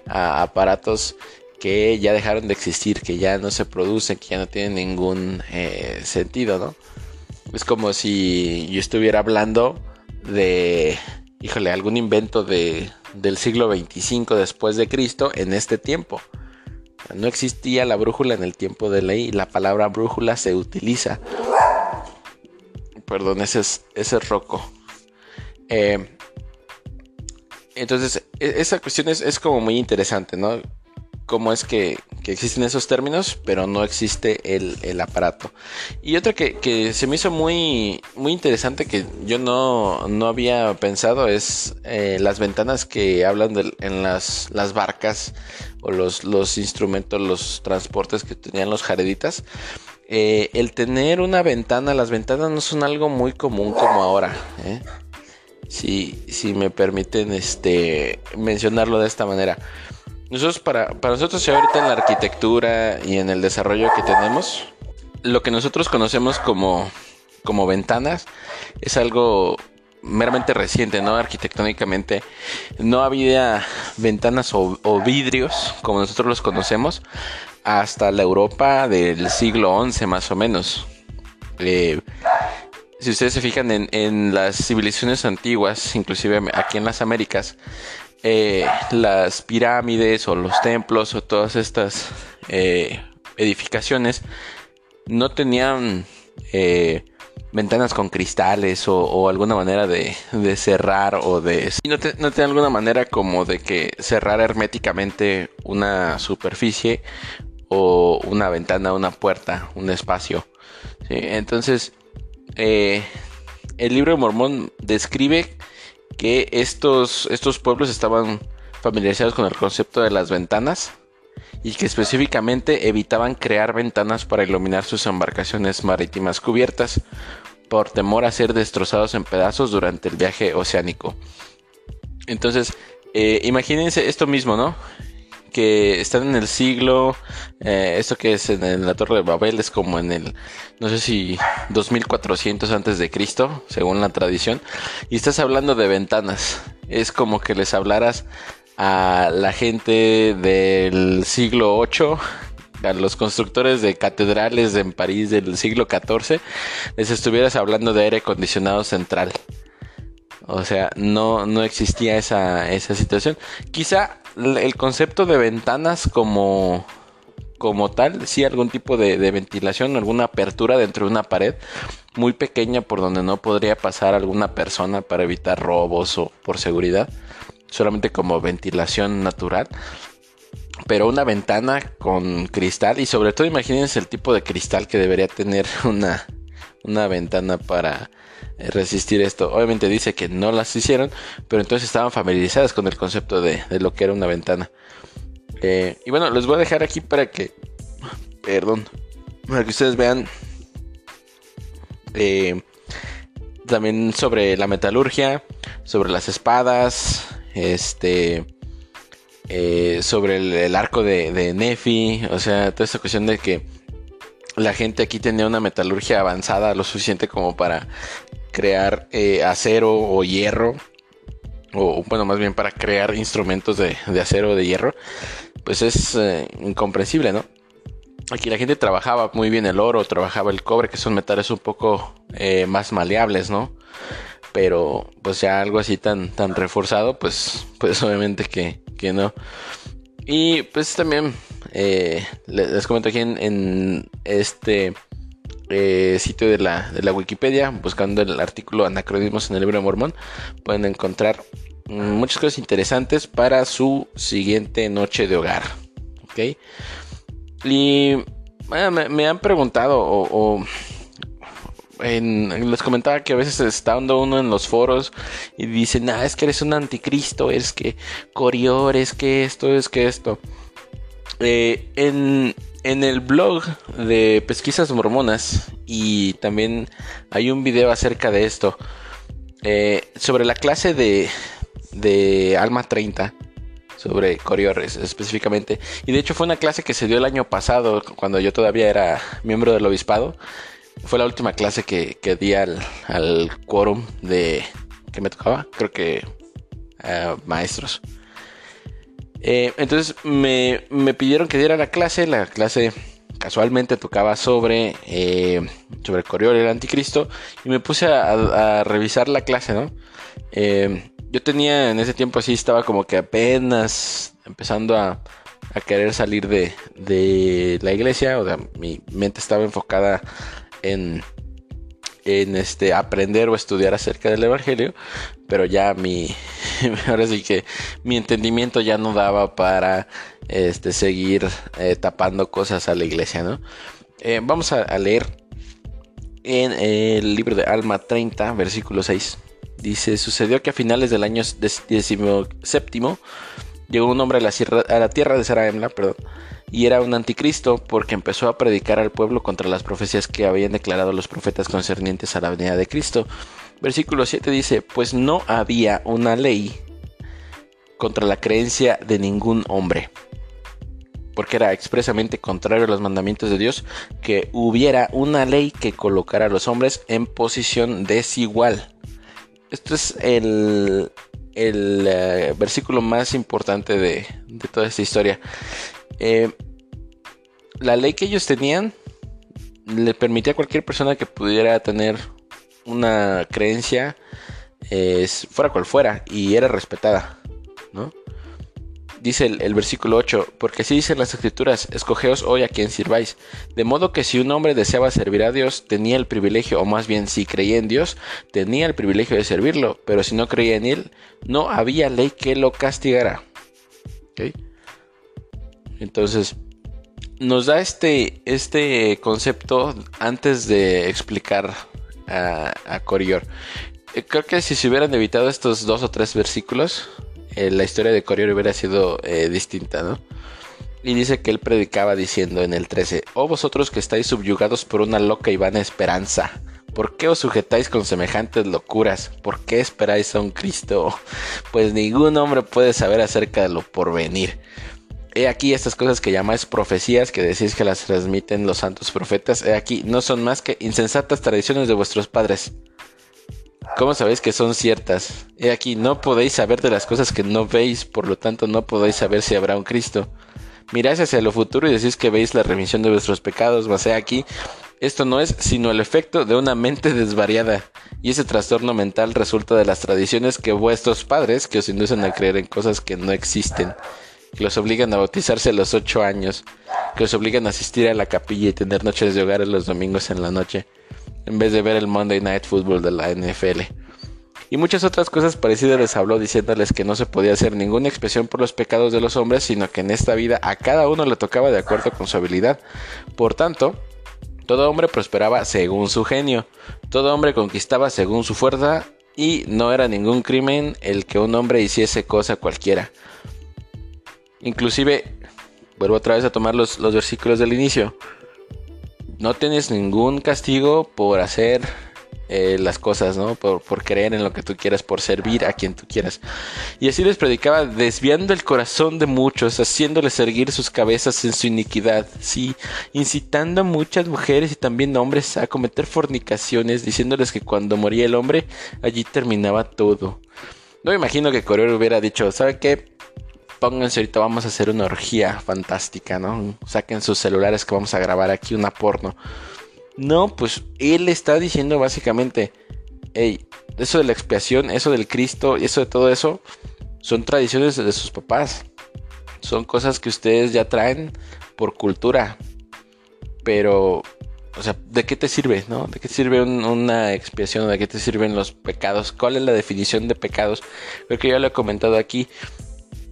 aparatos que ya dejaron de existir, que ya no se producen, que ya no tienen ningún eh, sentido, ¿no? Es como si yo estuviera hablando de, híjole, algún invento de, del siglo 25 después de Cristo en este tiempo. No existía la brújula en el tiempo de ley la palabra brújula se utiliza. Perdón, ese es, ese roco. Eh, entonces, e, esa cuestión es, es, como muy interesante, ¿no? Cómo es que, existen esos términos, pero no existe el, aparato. Y otra que, se me hizo muy, muy interesante que yo no, había pensado es eh, las ventanas que hablan en las, las barcas o los, los instrumentos, los transportes que tenían los jareditas. Eh, el tener una ventana, las ventanas no son algo muy común como ahora. ¿eh? Si, si me permiten este, mencionarlo de esta manera. Nosotros para, para nosotros ahorita en la arquitectura y en el desarrollo que tenemos, lo que nosotros conocemos como, como ventanas es algo meramente reciente, ¿no? Arquitectónicamente no había ventanas o, vidrios como nosotros los conocemos hasta la Europa del siglo XI más o menos. Eh, si ustedes se fijan en, en, las civilizaciones antiguas, inclusive aquí en las Américas, eh, las pirámides o los templos o todas estas eh, edificaciones no tenían eh, ventanas con cristales o, alguna manera de, cerrar o de... No, no tenían alguna manera como de que cerrar herméticamente una superficie o una ventana, una puerta, un espacio. Entonces, el libro de Mormón describe que estos, estos pueblos estaban familiarizados con el concepto de las ventanas y que específicamente evitaban crear ventanas para iluminar sus embarcaciones marítimas cubiertas por temor a ser destrozados en pedazos durante el viaje oceánico. Entonces, eh, imagínense esto mismo, ¿no? Que están en el siglo, eh, esto que es en, la Torre de Babel es como en el, no sé si 2400 antes de Cristo, según la tradición, y estás hablando de ventanas. Es como que les hablaras a la gente del siglo 8 a los constructores de catedrales en París del siglo XIV, les estuvieras hablando de aire acondicionado central. O sea, no, no existía esa, esa situación. Quizá el concepto de ventanas como, como tal, sí algún tipo de, de, ventilación, alguna apertura dentro de una pared muy pequeña por donde no podría pasar alguna persona para evitar robos o por seguridad, solamente como ventilación natural. Pero una ventana con cristal y sobre todo imagínense el tipo de cristal que debería tener una, una ventana para resistir esto. Obviamente dice que no las hicieron, pero entonces estaban familiarizadas con el concepto de, lo que era una ventana. Eh, y bueno, les voy a dejar aquí para que, perdón, para que ustedes vean eh, también sobre la metalurgia, sobre las espadas, este eh, sobre el, arco de, Nefi, o sea, toda esta cuestión de que la gente aquí tenía una metalurgia avanzada lo suficiente como para crear eh, acero o hierro, o bueno, más bien para crear instrumentos de, acero o de hierro, pues es eh, incomprensible, ¿no? Aquí la gente trabajaba muy bien el oro, trabajaba el cobre, que son metales un poco más maleables, ¿no? Pero pues ya algo así tan, tan reforzado, pues, pues obviamente que, no. Y pues también eh, les, comento aquí en, este eh, sitio de la, de la, Wikipedia, buscando el artículo Anacronismos en el libro de Mormón, pueden encontrar muchas cosas interesantes para su siguiente noche de hogar. ¿Ok? Y me, han preguntado o les comentaba que a veces estando uno en los foros y dicen, ah, es que eres un anticristo, es que Corior, es que esto, es que esto. Eh, en, el blog de pesquisas mormonas y también hay un video acerca de esto eh, sobre la clase de, de Alma 30 sobre Corior específicamente y de hecho fue una clase que se dio el año pasado cuando yo todavía era miembro del obispado fue la última clase que, di al, quórum de que me tocaba, creo que eh, maestros. Eh, entonces me, pidieron que diera la clase, la clase casualmente tocaba sobre, eh, sobre Coriol el anticristo y me puse a, revisar la clase, ¿no? yo tenía en ese tiempo así, estaba como que apenas empezando a, a querer salir de, de, la iglesia, o sea, mi mente estaba enfocada en, en este aprender o estudiar acerca del evangelio, pero ya mi ahora sí que mi entendimiento ya no daba para este seguir eh, tapando cosas a la iglesia, ¿no? Eh, vamos a, leer en el libro de Alma 30, versículo 6. Dice, sucedió que a finales del año 17 llegó un hombre a la, a la tierra de Saraemla, perdón, y era un anticristo porque empezó a predicar al pueblo contra las profecías que habían declarado los profetas concernientes a la venida de Cristo. Versículo 7 dice, pues no había una ley contra la creencia de ningún hombre, porque era expresamente contrario a los mandamientos de Dios que hubiera una ley que colocara a los hombres en posición desigual. Esto es el, el eh, versículo más importante de, de toda esta historia. Eh, la ley que ellos tenían le permitía a cualquier persona que pudiera tener una creencia, fuera cual fuera, y era respetada, ¿no? Dice el, versículo 8, porque así dicen las escrituras, escogeos hoy a quien sirváis. De modo que si un hombre deseaba servir a Dios, tenía el privilegio, o más bien si creía en Dios, tenía el privilegio de servirlo, pero si no creía en Él, no había ley que lo castigara. Entonces, nos da este, este concepto antes de explicar a, Corior. Eh, creo que si se hubieran evitado estos dos o tres versículos, eh, la historia de Corior hubiera sido eh, distinta, ¿no? Y dice que él predicaba diciendo en el 13, oh vosotros que estáis subyugados por una loca y vana esperanza, ¿por qué os sujetáis con semejantes locuras? ¿Por qué esperáis a un Cristo? Pues ningún hombre puede saber acerca de lo porvenir. He aquí estas cosas que llamáis profecías, que decís que las transmiten los santos profetas, he aquí no son más que insensatas tradiciones de vuestros padres. ¿Cómo sabéis que son ciertas? He aquí, no podéis saber de las cosas que no veis, por lo tanto no podéis saber si habrá un Cristo. Miráis hacia lo futuro y decís que veis la remisión de vuestros pecados, mas he aquí, esto no es sino el efecto de una mente desvariada, y ese trastorno mental resulta de las tradiciones que vuestros padres, que os inducen a creer en cosas que no existen, que los obligan a bautizarse a los ocho años, que os obligan a asistir a la capilla y tener noches de hogar los domingos en la noche, en vez de ver el Monday Night Football de la NFL. Y muchas otras cosas parecidas les habló diciéndoles que no se podía hacer ninguna expresión por los pecados de los hombres, sino que en esta vida a cada uno le tocaba de acuerdo con su habilidad. Por tanto, todo hombre prosperaba según su genio, todo hombre conquistaba según su fuerza y no era ningún crimen el que un hombre hiciese cosa cualquiera. Inclusive, vuelvo otra vez a tomar los, los versículos del inicio no tienes ningún castigo por hacer eh, las cosas, ¿no? Por, creer en lo que tú quieras, por servir a quien tú quieras. Y así les predicaba, desviando el corazón de muchos, haciéndoles erguir sus cabezas en su iniquidad, sí, incitando a muchas mujeres y también hombres a cometer fornicaciones, diciéndoles que cuando moría el hombre, allí terminaba todo. No me imagino que Correo hubiera dicho, ¿sabe qué? Pónganse ahorita, vamos a hacer una orgía fantástica, ¿no? Saquen sus celulares que vamos a grabar aquí una porno. No, pues él está diciendo básicamente, hey, eso de la expiación, eso del Cristo, y eso de todo eso, son tradiciones de sus papás. Son cosas que ustedes ya traen por cultura. Pero, o sea, ¿de qué te sirve, no? ¿De qué sirve una expiación? ¿De qué te sirven los pecados? ¿Cuál es la definición de pecados? Creo que ya lo he comentado aquí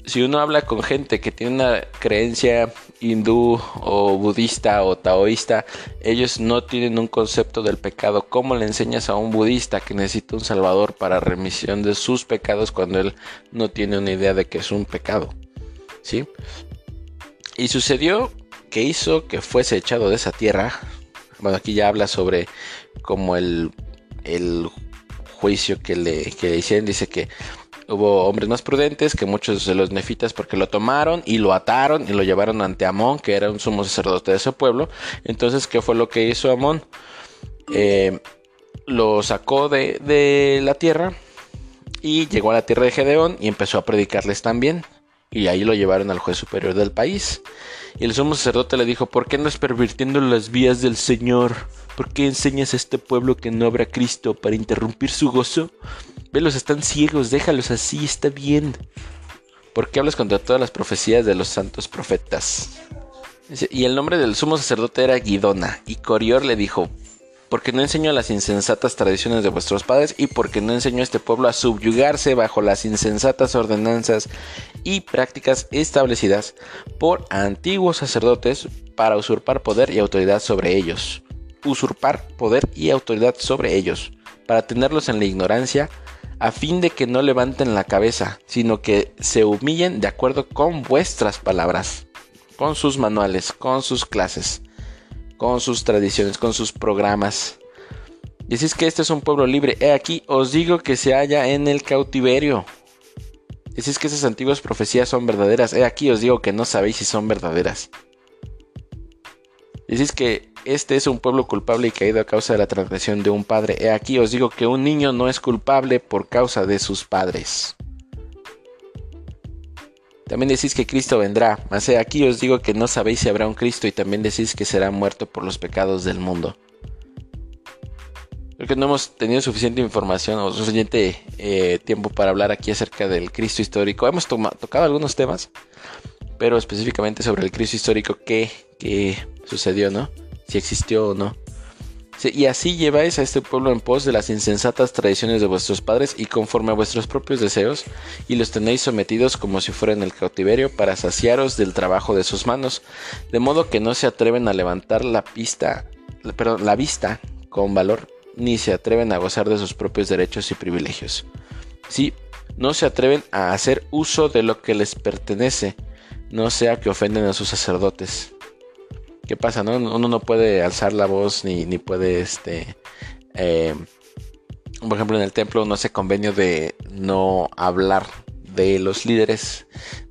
si uno habla con gente que tiene una creencia hindú o budista o taoísta, ellos no tienen un concepto del pecado. ¿Cómo le enseñas a un budista que necesita un salvador para remisión de sus pecados cuando él no tiene una idea de que es un pecado? ¿Sí? Y sucedió que hizo que fuese echado de esa tierra. Bueno, aquí ya habla sobre como el, el juicio que le, que le hicieron. Dice que Hubo hombres más prudentes que muchos de los nefitas porque lo tomaron y lo ataron y lo llevaron ante Amón, que era un sumo sacerdote de ese pueblo. Entonces, ¿qué fue lo que hizo Amón? Eh, lo sacó de, de la tierra y llegó a la tierra de Gedeón y empezó a predicarles también. Y ahí lo llevaron al juez superior del país. Y el sumo sacerdote le dijo, ¿por qué es pervirtiendo las vías del Señor? ¿Por qué enseñas a este pueblo que no habrá Cristo para interrumpir su gozo? Velos, están ciegos, déjalos así, está bien. ¿Por qué hablas contra todas las profecías de los santos profetas? Y el nombre del sumo sacerdote era Guidona, y Corior le dijo, porque no enseñó las insensatas tradiciones de vuestros padres y porque no enseñó a este pueblo a subyugarse bajo las insensatas ordenanzas y prácticas establecidas por antiguos sacerdotes para usurpar poder y autoridad sobre ellos. Usurpar poder y autoridad sobre ellos, para tenerlos en la ignorancia, a fin de que no levanten la cabeza, sino que se humillen de acuerdo con vuestras palabras, con sus manuales, con sus clases, con sus tradiciones, con sus programas. Decís que este es un pueblo libre. He aquí, os digo que se halla en el cautiverio. Decís que esas antiguas profecías son verdaderas. He aquí, os digo que no sabéis si son verdaderas. Decís que este es un pueblo culpable y caído a causa de la transgresión de un padre. He aquí os digo que un niño no es culpable por causa de sus padres. También decís que Cristo vendrá, mas he aquí os digo que no sabéis si habrá un Cristo y también decís que será muerto por los pecados del mundo. Creo que no hemos tenido suficiente información o suficiente eh, tiempo para hablar aquí acerca del Cristo histórico. Hemos tocado algunos temas, pero específicamente sobre el Cristo histórico que, que sucedió, ¿no? Si existió o no. Y así lleváis a este pueblo en pos de las insensatas tradiciones de vuestros padres y conforme a vuestros propios deseos, y los tenéis sometidos como si fueran el cautiverio para saciaros del trabajo de sus manos, de modo que no se atreven a levantar la pista, perdón, la vista con valor, ni se atreven a gozar de sus propios derechos y privilegios. Sí, no se atreven a hacer uso de lo que les pertenece, no sea que ofenden a sus sacerdotes. ¿Qué pasa? No? Uno no puede alzar la voz ni, ni puede, este, eh, por ejemplo, en el templo no se convenio de no hablar de los líderes,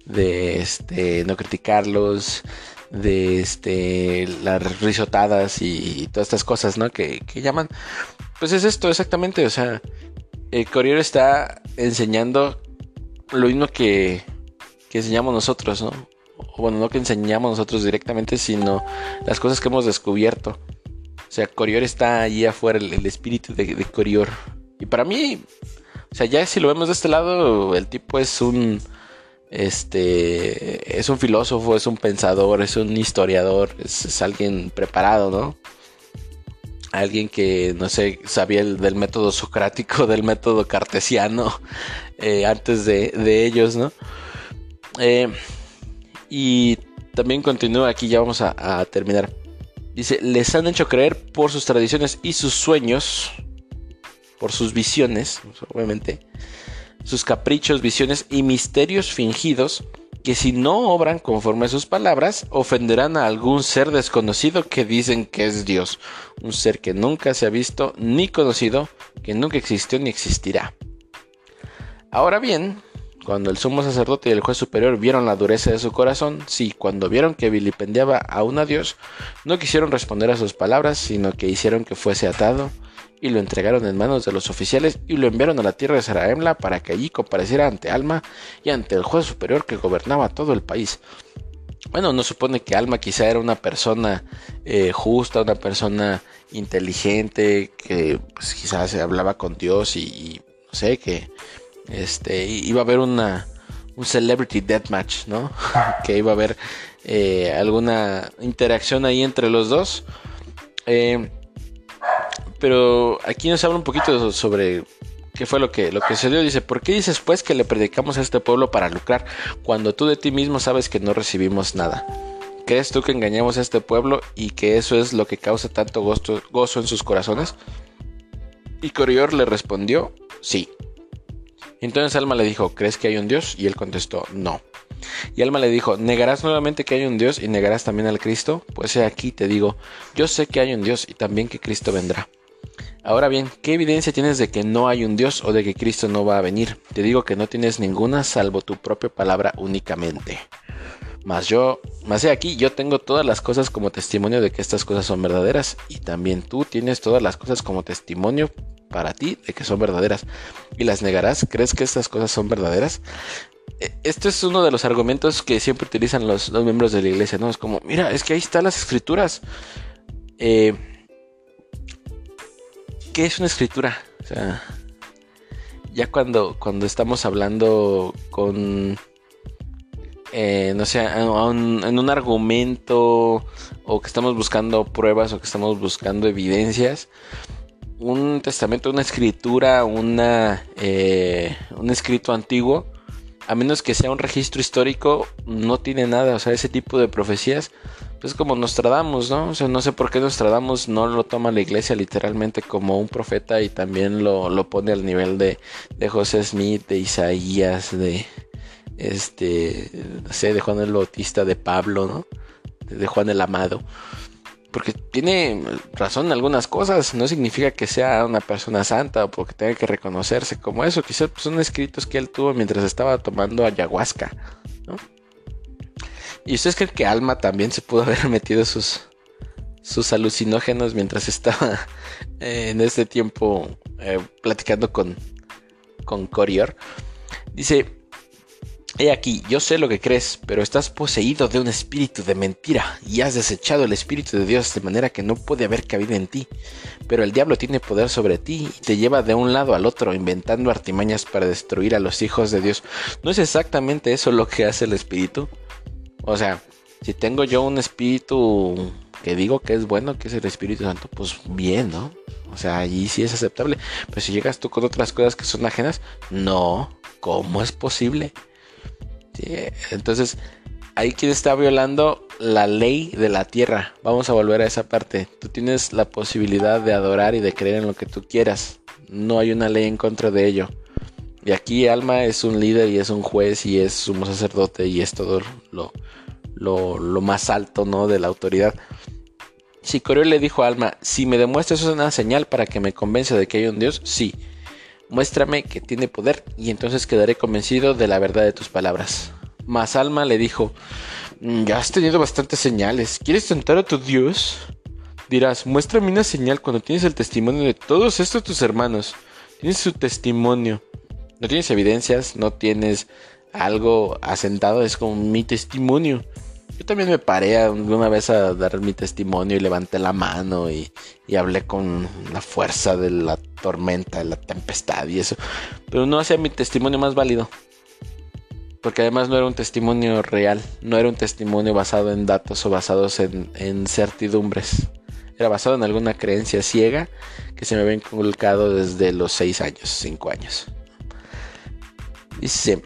de este, no criticarlos, de este, las risotadas y, todas estas cosas, ¿no? Que, que, llaman. Pues es esto, exactamente. O sea, el Courier está enseñando lo mismo que, que enseñamos nosotros, ¿no? Bueno, no que enseñamos nosotros directamente, sino las cosas que hemos descubierto. O sea, Corior está allí afuera, el, espíritu de, de Corior. Y para mí, o sea, ya si lo vemos de este lado, el tipo es un este es un filósofo, es un pensador, es un historiador, es, alguien preparado, ¿no? Alguien que, no sé, sabía el, del método socrático, del método cartesiano, eh, antes de, ellos, ¿no? Eh, y también continúa aquí, ya vamos a, a terminar. Dice, les han hecho creer por sus tradiciones y sus sueños, por sus visiones, obviamente, sus caprichos, visiones y misterios fingidos que si no obran conforme a sus palabras, ofenderán a algún ser desconocido que dicen que es Dios, un ser que nunca se ha visto ni conocido, que nunca existió ni existirá. Ahora bien, cuando el sumo sacerdote y el juez superior vieron la dureza de su corazón, sí, cuando vieron que vilipendiaba a un Dios, no quisieron responder a sus palabras, sino que hicieron que fuese atado y lo entregaron en manos de los oficiales y lo enviaron a la tierra de Saraemla para que allí compareciera ante Alma y ante el juez superior que gobernaba todo el país. Bueno, no supone que Alma quizá era una persona eh, justa, una persona inteligente, que pues, quizás hablaba con Dios y, no sé, que este, iba a haber una, un celebrity deathmatch, ¿no? que iba a haber eh, alguna interacción ahí entre los dos. Eh, pero aquí nos habla un poquito sobre qué fue lo que, lo que se dio. Dice, ¿por qué dices pues que le predicamos a este pueblo para lucrar cuando tú de ti mismo sabes que no recibimos nada? ¿Crees tú que engañamos a este pueblo y que eso es lo que causa tanto gozo, gozo en sus corazones? Y Corior le respondió, sí. Entonces Alma le dijo, ¿crees que hay un Dios? Y él contestó, no. Y Alma le dijo, ¿negarás nuevamente que hay un Dios y negarás también al Cristo? Pues he aquí te digo, yo sé que hay un Dios y también que Cristo vendrá. Ahora bien, ¿qué evidencia tienes de que no hay un Dios o de que Cristo no va a venir? Te digo que no tienes ninguna salvo tu propia palabra únicamente. Mas yo, más de aquí, yo tengo todas las cosas como testimonio de que estas cosas son verdaderas y también tú tienes todas las cosas como testimonio para ti de que son verdaderas. ¿Y las negarás? ¿Crees que estas cosas son verdaderas? E, este es uno de los argumentos que siempre utilizan los, los miembros de la iglesia, ¿no? Es como, mira, es que ahí están las escrituras. Eh, ¿qué es una escritura? O sea, ya cuando, cuando estamos hablando con, eh, no sé, en un, argumento o que estamos buscando pruebas o que estamos buscando evidencias, un testamento, una escritura, una, eh, un escrito antiguo, a menos que sea un registro histórico, no tiene nada. O sea, ese tipo de profecías pues como Nostradamus, ¿no? O sea, no sé por qué Nostradamus no lo toma la iglesia literalmente como un profeta y también lo, lo pone al nivel de, de José Smith, de Isaías, de este, no sé, de Juan el Bautista, de Pablo, ¿no? De Juan el Amado. Porque tiene razón en algunas cosas, no significa que sea una persona santa o porque tenga que reconocerse como eso, quizás pues, son escritos que él tuvo mientras estaba tomando ayahuasca, ¿no? ¿Y ustedes creen que Alma también se pudo haber metido sus, sus alucinógenos mientras estaba en este tiempo eh, platicando con, con Corior? Dice, He aquí, yo sé lo que crees, pero estás poseído de un espíritu de mentira y has desechado el espíritu de Dios de manera que no puede haber cabida en ti. Pero el diablo tiene poder sobre ti y te lleva de un lado al otro inventando artimañas para destruir a los hijos de Dios. ¿No es exactamente eso lo que hace el espíritu? O sea, si tengo yo un espíritu que digo que es bueno, que es el Espíritu Santo, pues bien, ¿no? O sea, allí sí es aceptable. Pero si llegas tú con otras cosas que son ajenas, no, ¿cómo es posible? Entonces, ahí quien está violando la ley de la tierra. Vamos a volver a esa parte. Tú tienes la posibilidad de adorar y de creer en lo que tú quieras. No hay una ley en contra de ello. Y aquí Alma es un líder y es un juez y es sumo sacerdote y es todo lo, lo, más alto, ¿no? De la autoridad. Si Coriol le dijo a Alma, si me demuestras una señal para que me convenza de que hay un Dios, sí. Muéstrame que tiene poder y entonces quedaré convencido de la verdad de tus palabras. Mas Alma le dijo, mm, ya has tenido bastantes señales. ¿Quieres tentar a tu Dios? Dirás, muéstrame una señal cuando tienes el testimonio de todos estos tus hermanos. Tienes su testimonio. No tienes evidencias, no tienes algo asentado, es como mi testimonio. Yo también me paré una vez a dar mi testimonio y levanté la mano y, hablé con la fuerza de la tormenta, de la tempestad y eso. Pero no hacía mi testimonio más válido. Porque además no era un testimonio real, no era un testimonio basado en datos o basados en, en certidumbres. Era basado en alguna creencia ciega que se me había inculcado desde los 6 años, 5 años. Dice,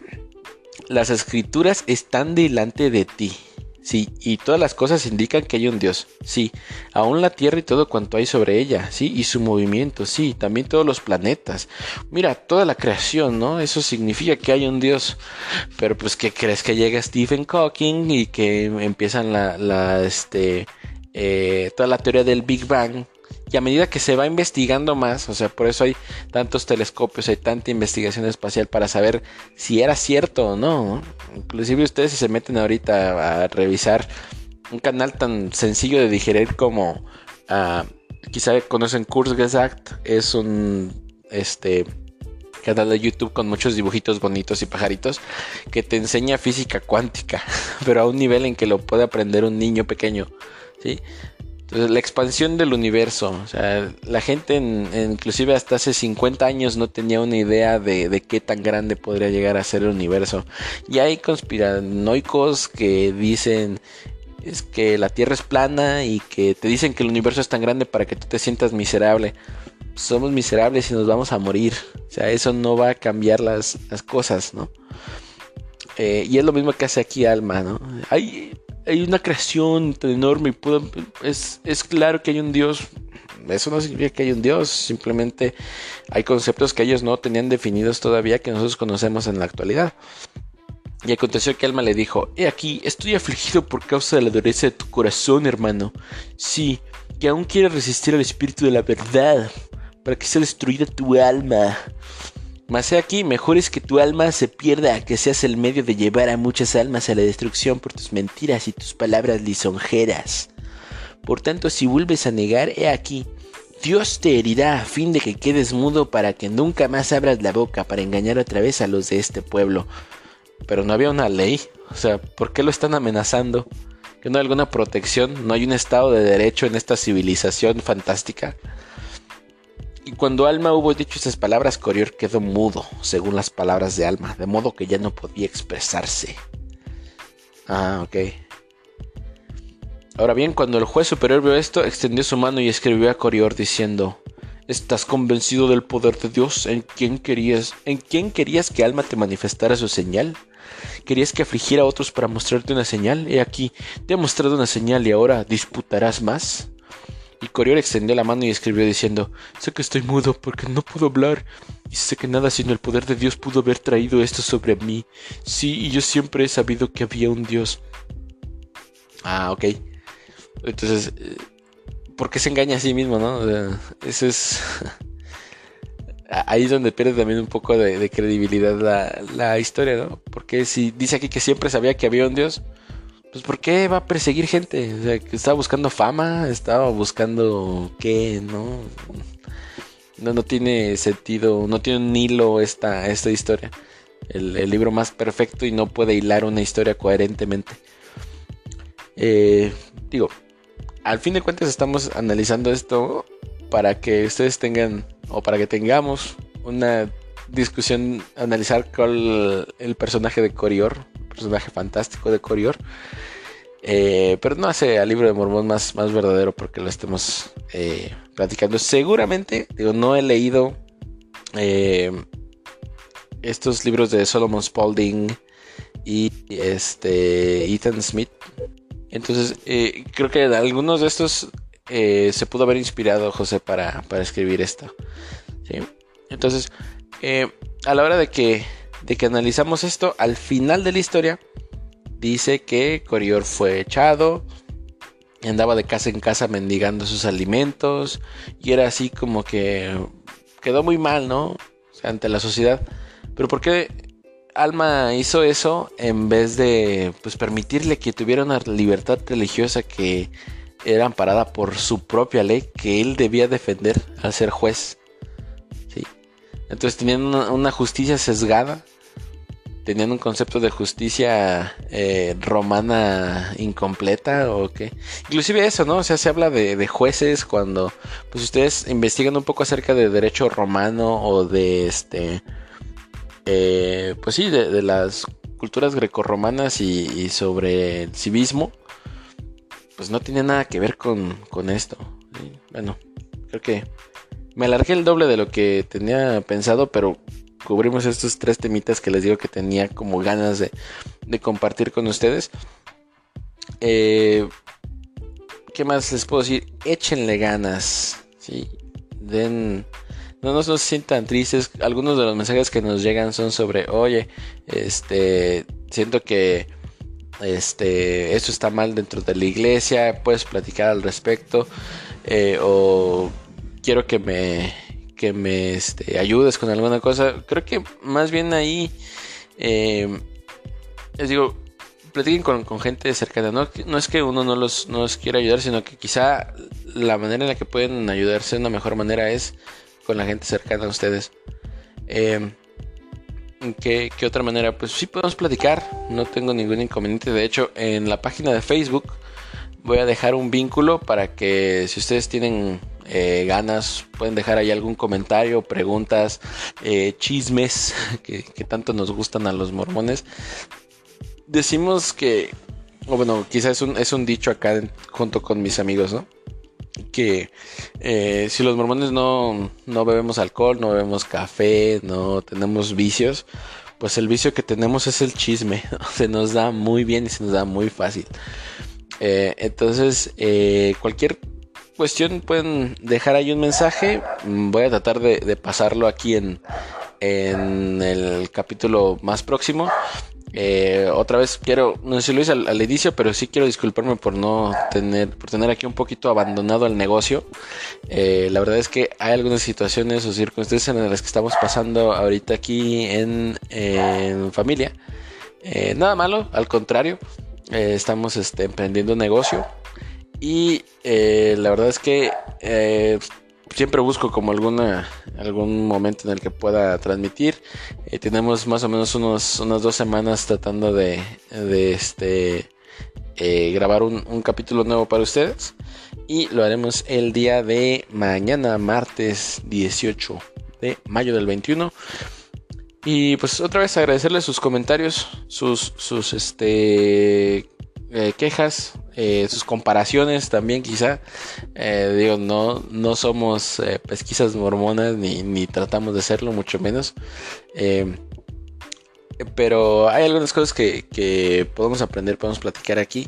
las escrituras están delante de ti Sí, y todas las cosas indican que hay un Dios. Sí, aún la Tierra y todo cuanto hay sobre ella. Sí, y su movimiento. Sí, también todos los planetas. Mira, toda la creación, ¿no? Eso significa que hay un Dios. Pero pues, ¿qué crees que llega Stephen Hawking y que empiezan la, la este, eh, toda la teoría del Big Bang? Y a medida que se va investigando más, o sea, por eso hay tantos telescopios, hay tanta investigación espacial para saber si era cierto o no. Inclusive ustedes si se meten ahorita a revisar un canal tan sencillo de digerir como uh, quizá conocen Kurzgesagt, es un este canal de YouTube con muchos dibujitos bonitos y pajaritos que te enseña física cuántica, pero a un nivel en que lo puede aprender un niño pequeño, ¿sí? Entonces, la expansión del universo, o sea, la gente inclusive hasta hace 50 años no tenía una idea de, qué tan grande podría llegar a ser el universo. Y hay conspiranoicos que dicen es que la Tierra es plana y que te dicen que el universo es tan grande para que tú te sientas miserable. Somos miserables y nos vamos a morir. O sea, eso no va a cambiar las, cosas, ¿no? Eh, y es lo mismo que hace aquí Alma, ¿no? Hay, hay una creación tan enorme y es, es claro que hay un Dios. Eso no significa que hay un Dios, simplemente hay conceptos que ellos no tenían definidos todavía que nosotros conocemos en la actualidad. Y aconteció que Alma le dijo, he aquí, estoy afligido por causa de la dureza de tu corazón, hermano. Sí, que aún quieres resistir al espíritu de la verdad, para que sea destruida tu alma. Mas he aquí, mejor es que tu alma se pierda que seas el medio de llevar a muchas almas a la destrucción por tus mentiras y tus palabras lisonjeras. Por tanto, si vuelves a negar, he aquí, Dios te herirá a fin de que quedes mudo para que nunca más abras la boca para engañar otra vez a los de este pueblo. Pero no había una ley, o sea, ¿por qué lo están amenazando? ¿Que no hay alguna protección? ¿No hay un estado de derecho en esta civilización fantástica? Y cuando Alma hubo dicho esas palabras, Corior quedó mudo, según las palabras de Alma, de modo que ya no podía expresarse. Ah, ok. Ahora bien, cuando el juez superior vio esto, extendió su mano y escribió a Corior diciendo: ¿Estás convencido del poder de Dios? ¿En quién querías, en quién querías que Alma te manifestara su señal? ¿Querías que afligiera a otros para mostrarte una señal? He aquí, te he mostrado una señal y ahora disputarás más. Y Corior extendió la mano y escribió diciendo, sé que estoy mudo porque no puedo hablar, y sé que nada sino el poder de Dios pudo haber traído esto sobre mí. Sí, y yo siempre he sabido que había un Dios. Ah, ok. Entonces, eh, ¿por qué se engaña a sí mismo, no? Eso es... Ahí es donde pierde también un poco de, credibilidad la, la historia, ¿no? Porque si dice aquí que siempre sabía que había un Dios, pues ¿por qué va a perseguir gente? O sea, que estaba buscando fama, estaba buscando qué, ¿no? No, no tiene sentido, no tiene un hilo esta, esta historia. El, libro más perfecto y no puede hilar una historia coherentemente. Eh, digo, al fin de cuentas estamos analizando esto para que ustedes tengan, o para que tengamos una discusión, analizar cuál el personaje de Corior, personaje fantástico de Corior. Eh, pero no hace al libro de Mormón más, más verdadero porque lo estemos eh, platicando. Seguramente, digo, no he leído eh, estos libros de Solomon Spaulding y este Ethan Smith. Entonces, creo que algunos de estos se pudo haber inspirado José para, para escribir esto. Entonces, eh, a la hora de que, de que analizamos esto, al final de la historia, dice que Corior fue echado, andaba de casa en casa mendigando sus alimentos, y era así como que quedó muy mal, ¿no? ante la sociedad. Pero ¿por qué Alma hizo eso en vez de pues, permitirle que tuviera una libertad religiosa que era amparada por su propia ley que él debía defender al ser juez? Entonces tenían una, justicia sesgada, tenían un concepto de justicia eh, romana incompleta o qué. Inclusive eso, ¿no? O sea, se habla de, de, jueces cuando pues ustedes investigan un poco acerca de derecho romano o de este eh, pues sí, de, las culturas grecorromanas y, y, sobre el civismo, pues no tiene nada que ver con, esto. Bueno, creo que me alargué el doble de lo que tenía pensado, pero cubrimos estos tres temitas que les digo que tenía como ganas de, compartir con ustedes. Eh, ¿Qué más les puedo decir? Échenle ganas, ¿sí? Den no, nos sientan tristes. Algunos de los mensajes que nos llegan son sobre, oye, este, siento que este, esto está mal dentro de la iglesia, puedes platicar al respecto, eh, o quiero que me, que me este, ayudes con alguna cosa. Creo que más bien ahí, eh, les digo, platiquen con, gente cercana. No, no, es que uno no los, no los quiera ayudar, sino que quizá la manera en la que pueden ayudarse de una mejor manera es con la gente cercana a ustedes. Eh, ¿qué, otra manera? Pues sí podemos platicar, no tengo ningún inconveniente. De hecho, en la página de Facebook voy a dejar un vínculo para que si ustedes tienen eh, ganas, pueden dejar ahí algún comentario, preguntas, eh, chismes que, tanto nos gustan a los mormones. Decimos que, o bueno, quizás es un, dicho acá junto con mis amigos, ¿no? que eh, si los mormones no, no bebemos alcohol, no bebemos café, no tenemos vicios, pues el vicio que tenemos es el chisme. se nos da muy bien y se nos da muy fácil. Eh, entonces, eh, cualquier cuestión pueden dejar ahí un mensaje. Voy a tratar de, pasarlo aquí en, en el capítulo más próximo. Eh, otra vez quiero, no sé si lo hice al, inicio, pero sí quiero disculparme por no tener, por tener aquí un poquito abandonado el negocio. La verdad es que hay algunas situaciones o circunstancias en las que estamos pasando ahorita aquí en, familia. Nada malo, al contrario, estamos este, emprendiendo un negocio y la verdad es que siempre busco como alguna algún momento en el que pueda transmitir. Eh, tenemos más o menos unas dos semanas tratando de, de este eh, grabar un, un, capítulo nuevo para ustedes y lo haremos el día de mañana, martes 18 de mayo del 21. Y pues otra vez agradecerles sus comentarios, sus, sus este eh, quejas, eh, sus comparaciones también quizá. Eh, digo, no, no somos pesquisas mormonas ni, ni, tratamos de serlo, mucho menos. pero hay algunas cosas que, que podemos aprender, podemos platicar aquí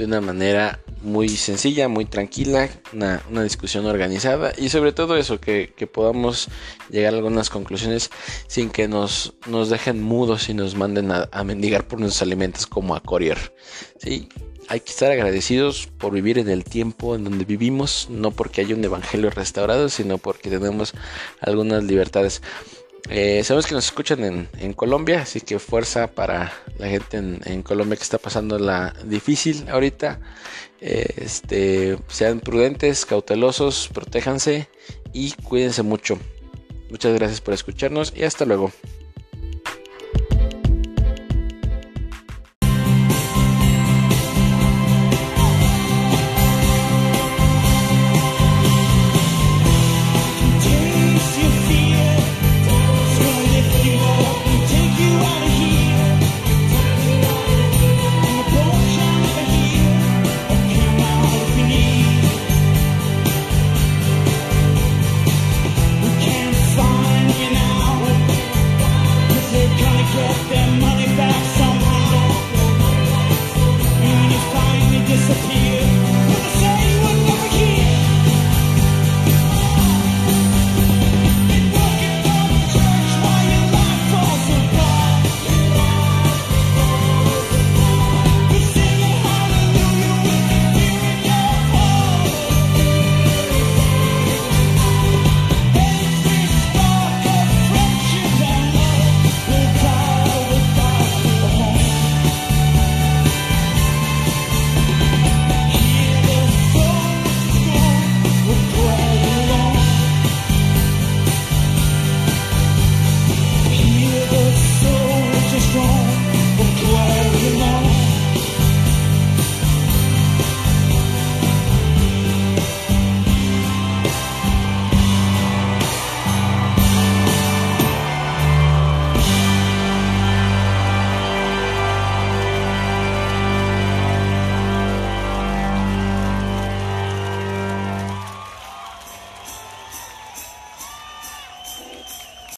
de una manera muy sencilla, muy tranquila, una, discusión organizada y sobre todo eso, que, podamos llegar a algunas conclusiones sin que nos, nos dejen mudos y nos manden a, mendigar por nuestros alimentos como a Courier. ¿sí? Hay que estar agradecidos por vivir en el tiempo en donde vivimos, no porque haya un evangelio restaurado, sino porque tenemos algunas libertades. Eh, sabemos que nos escuchan en, Colombia, así que fuerza para la gente en, Colombia que está pasando la difícil ahorita. Eh, este, sean prudentes, cautelosos, protéjanse y cuídense mucho. Muchas gracias por escucharnos y hasta luego.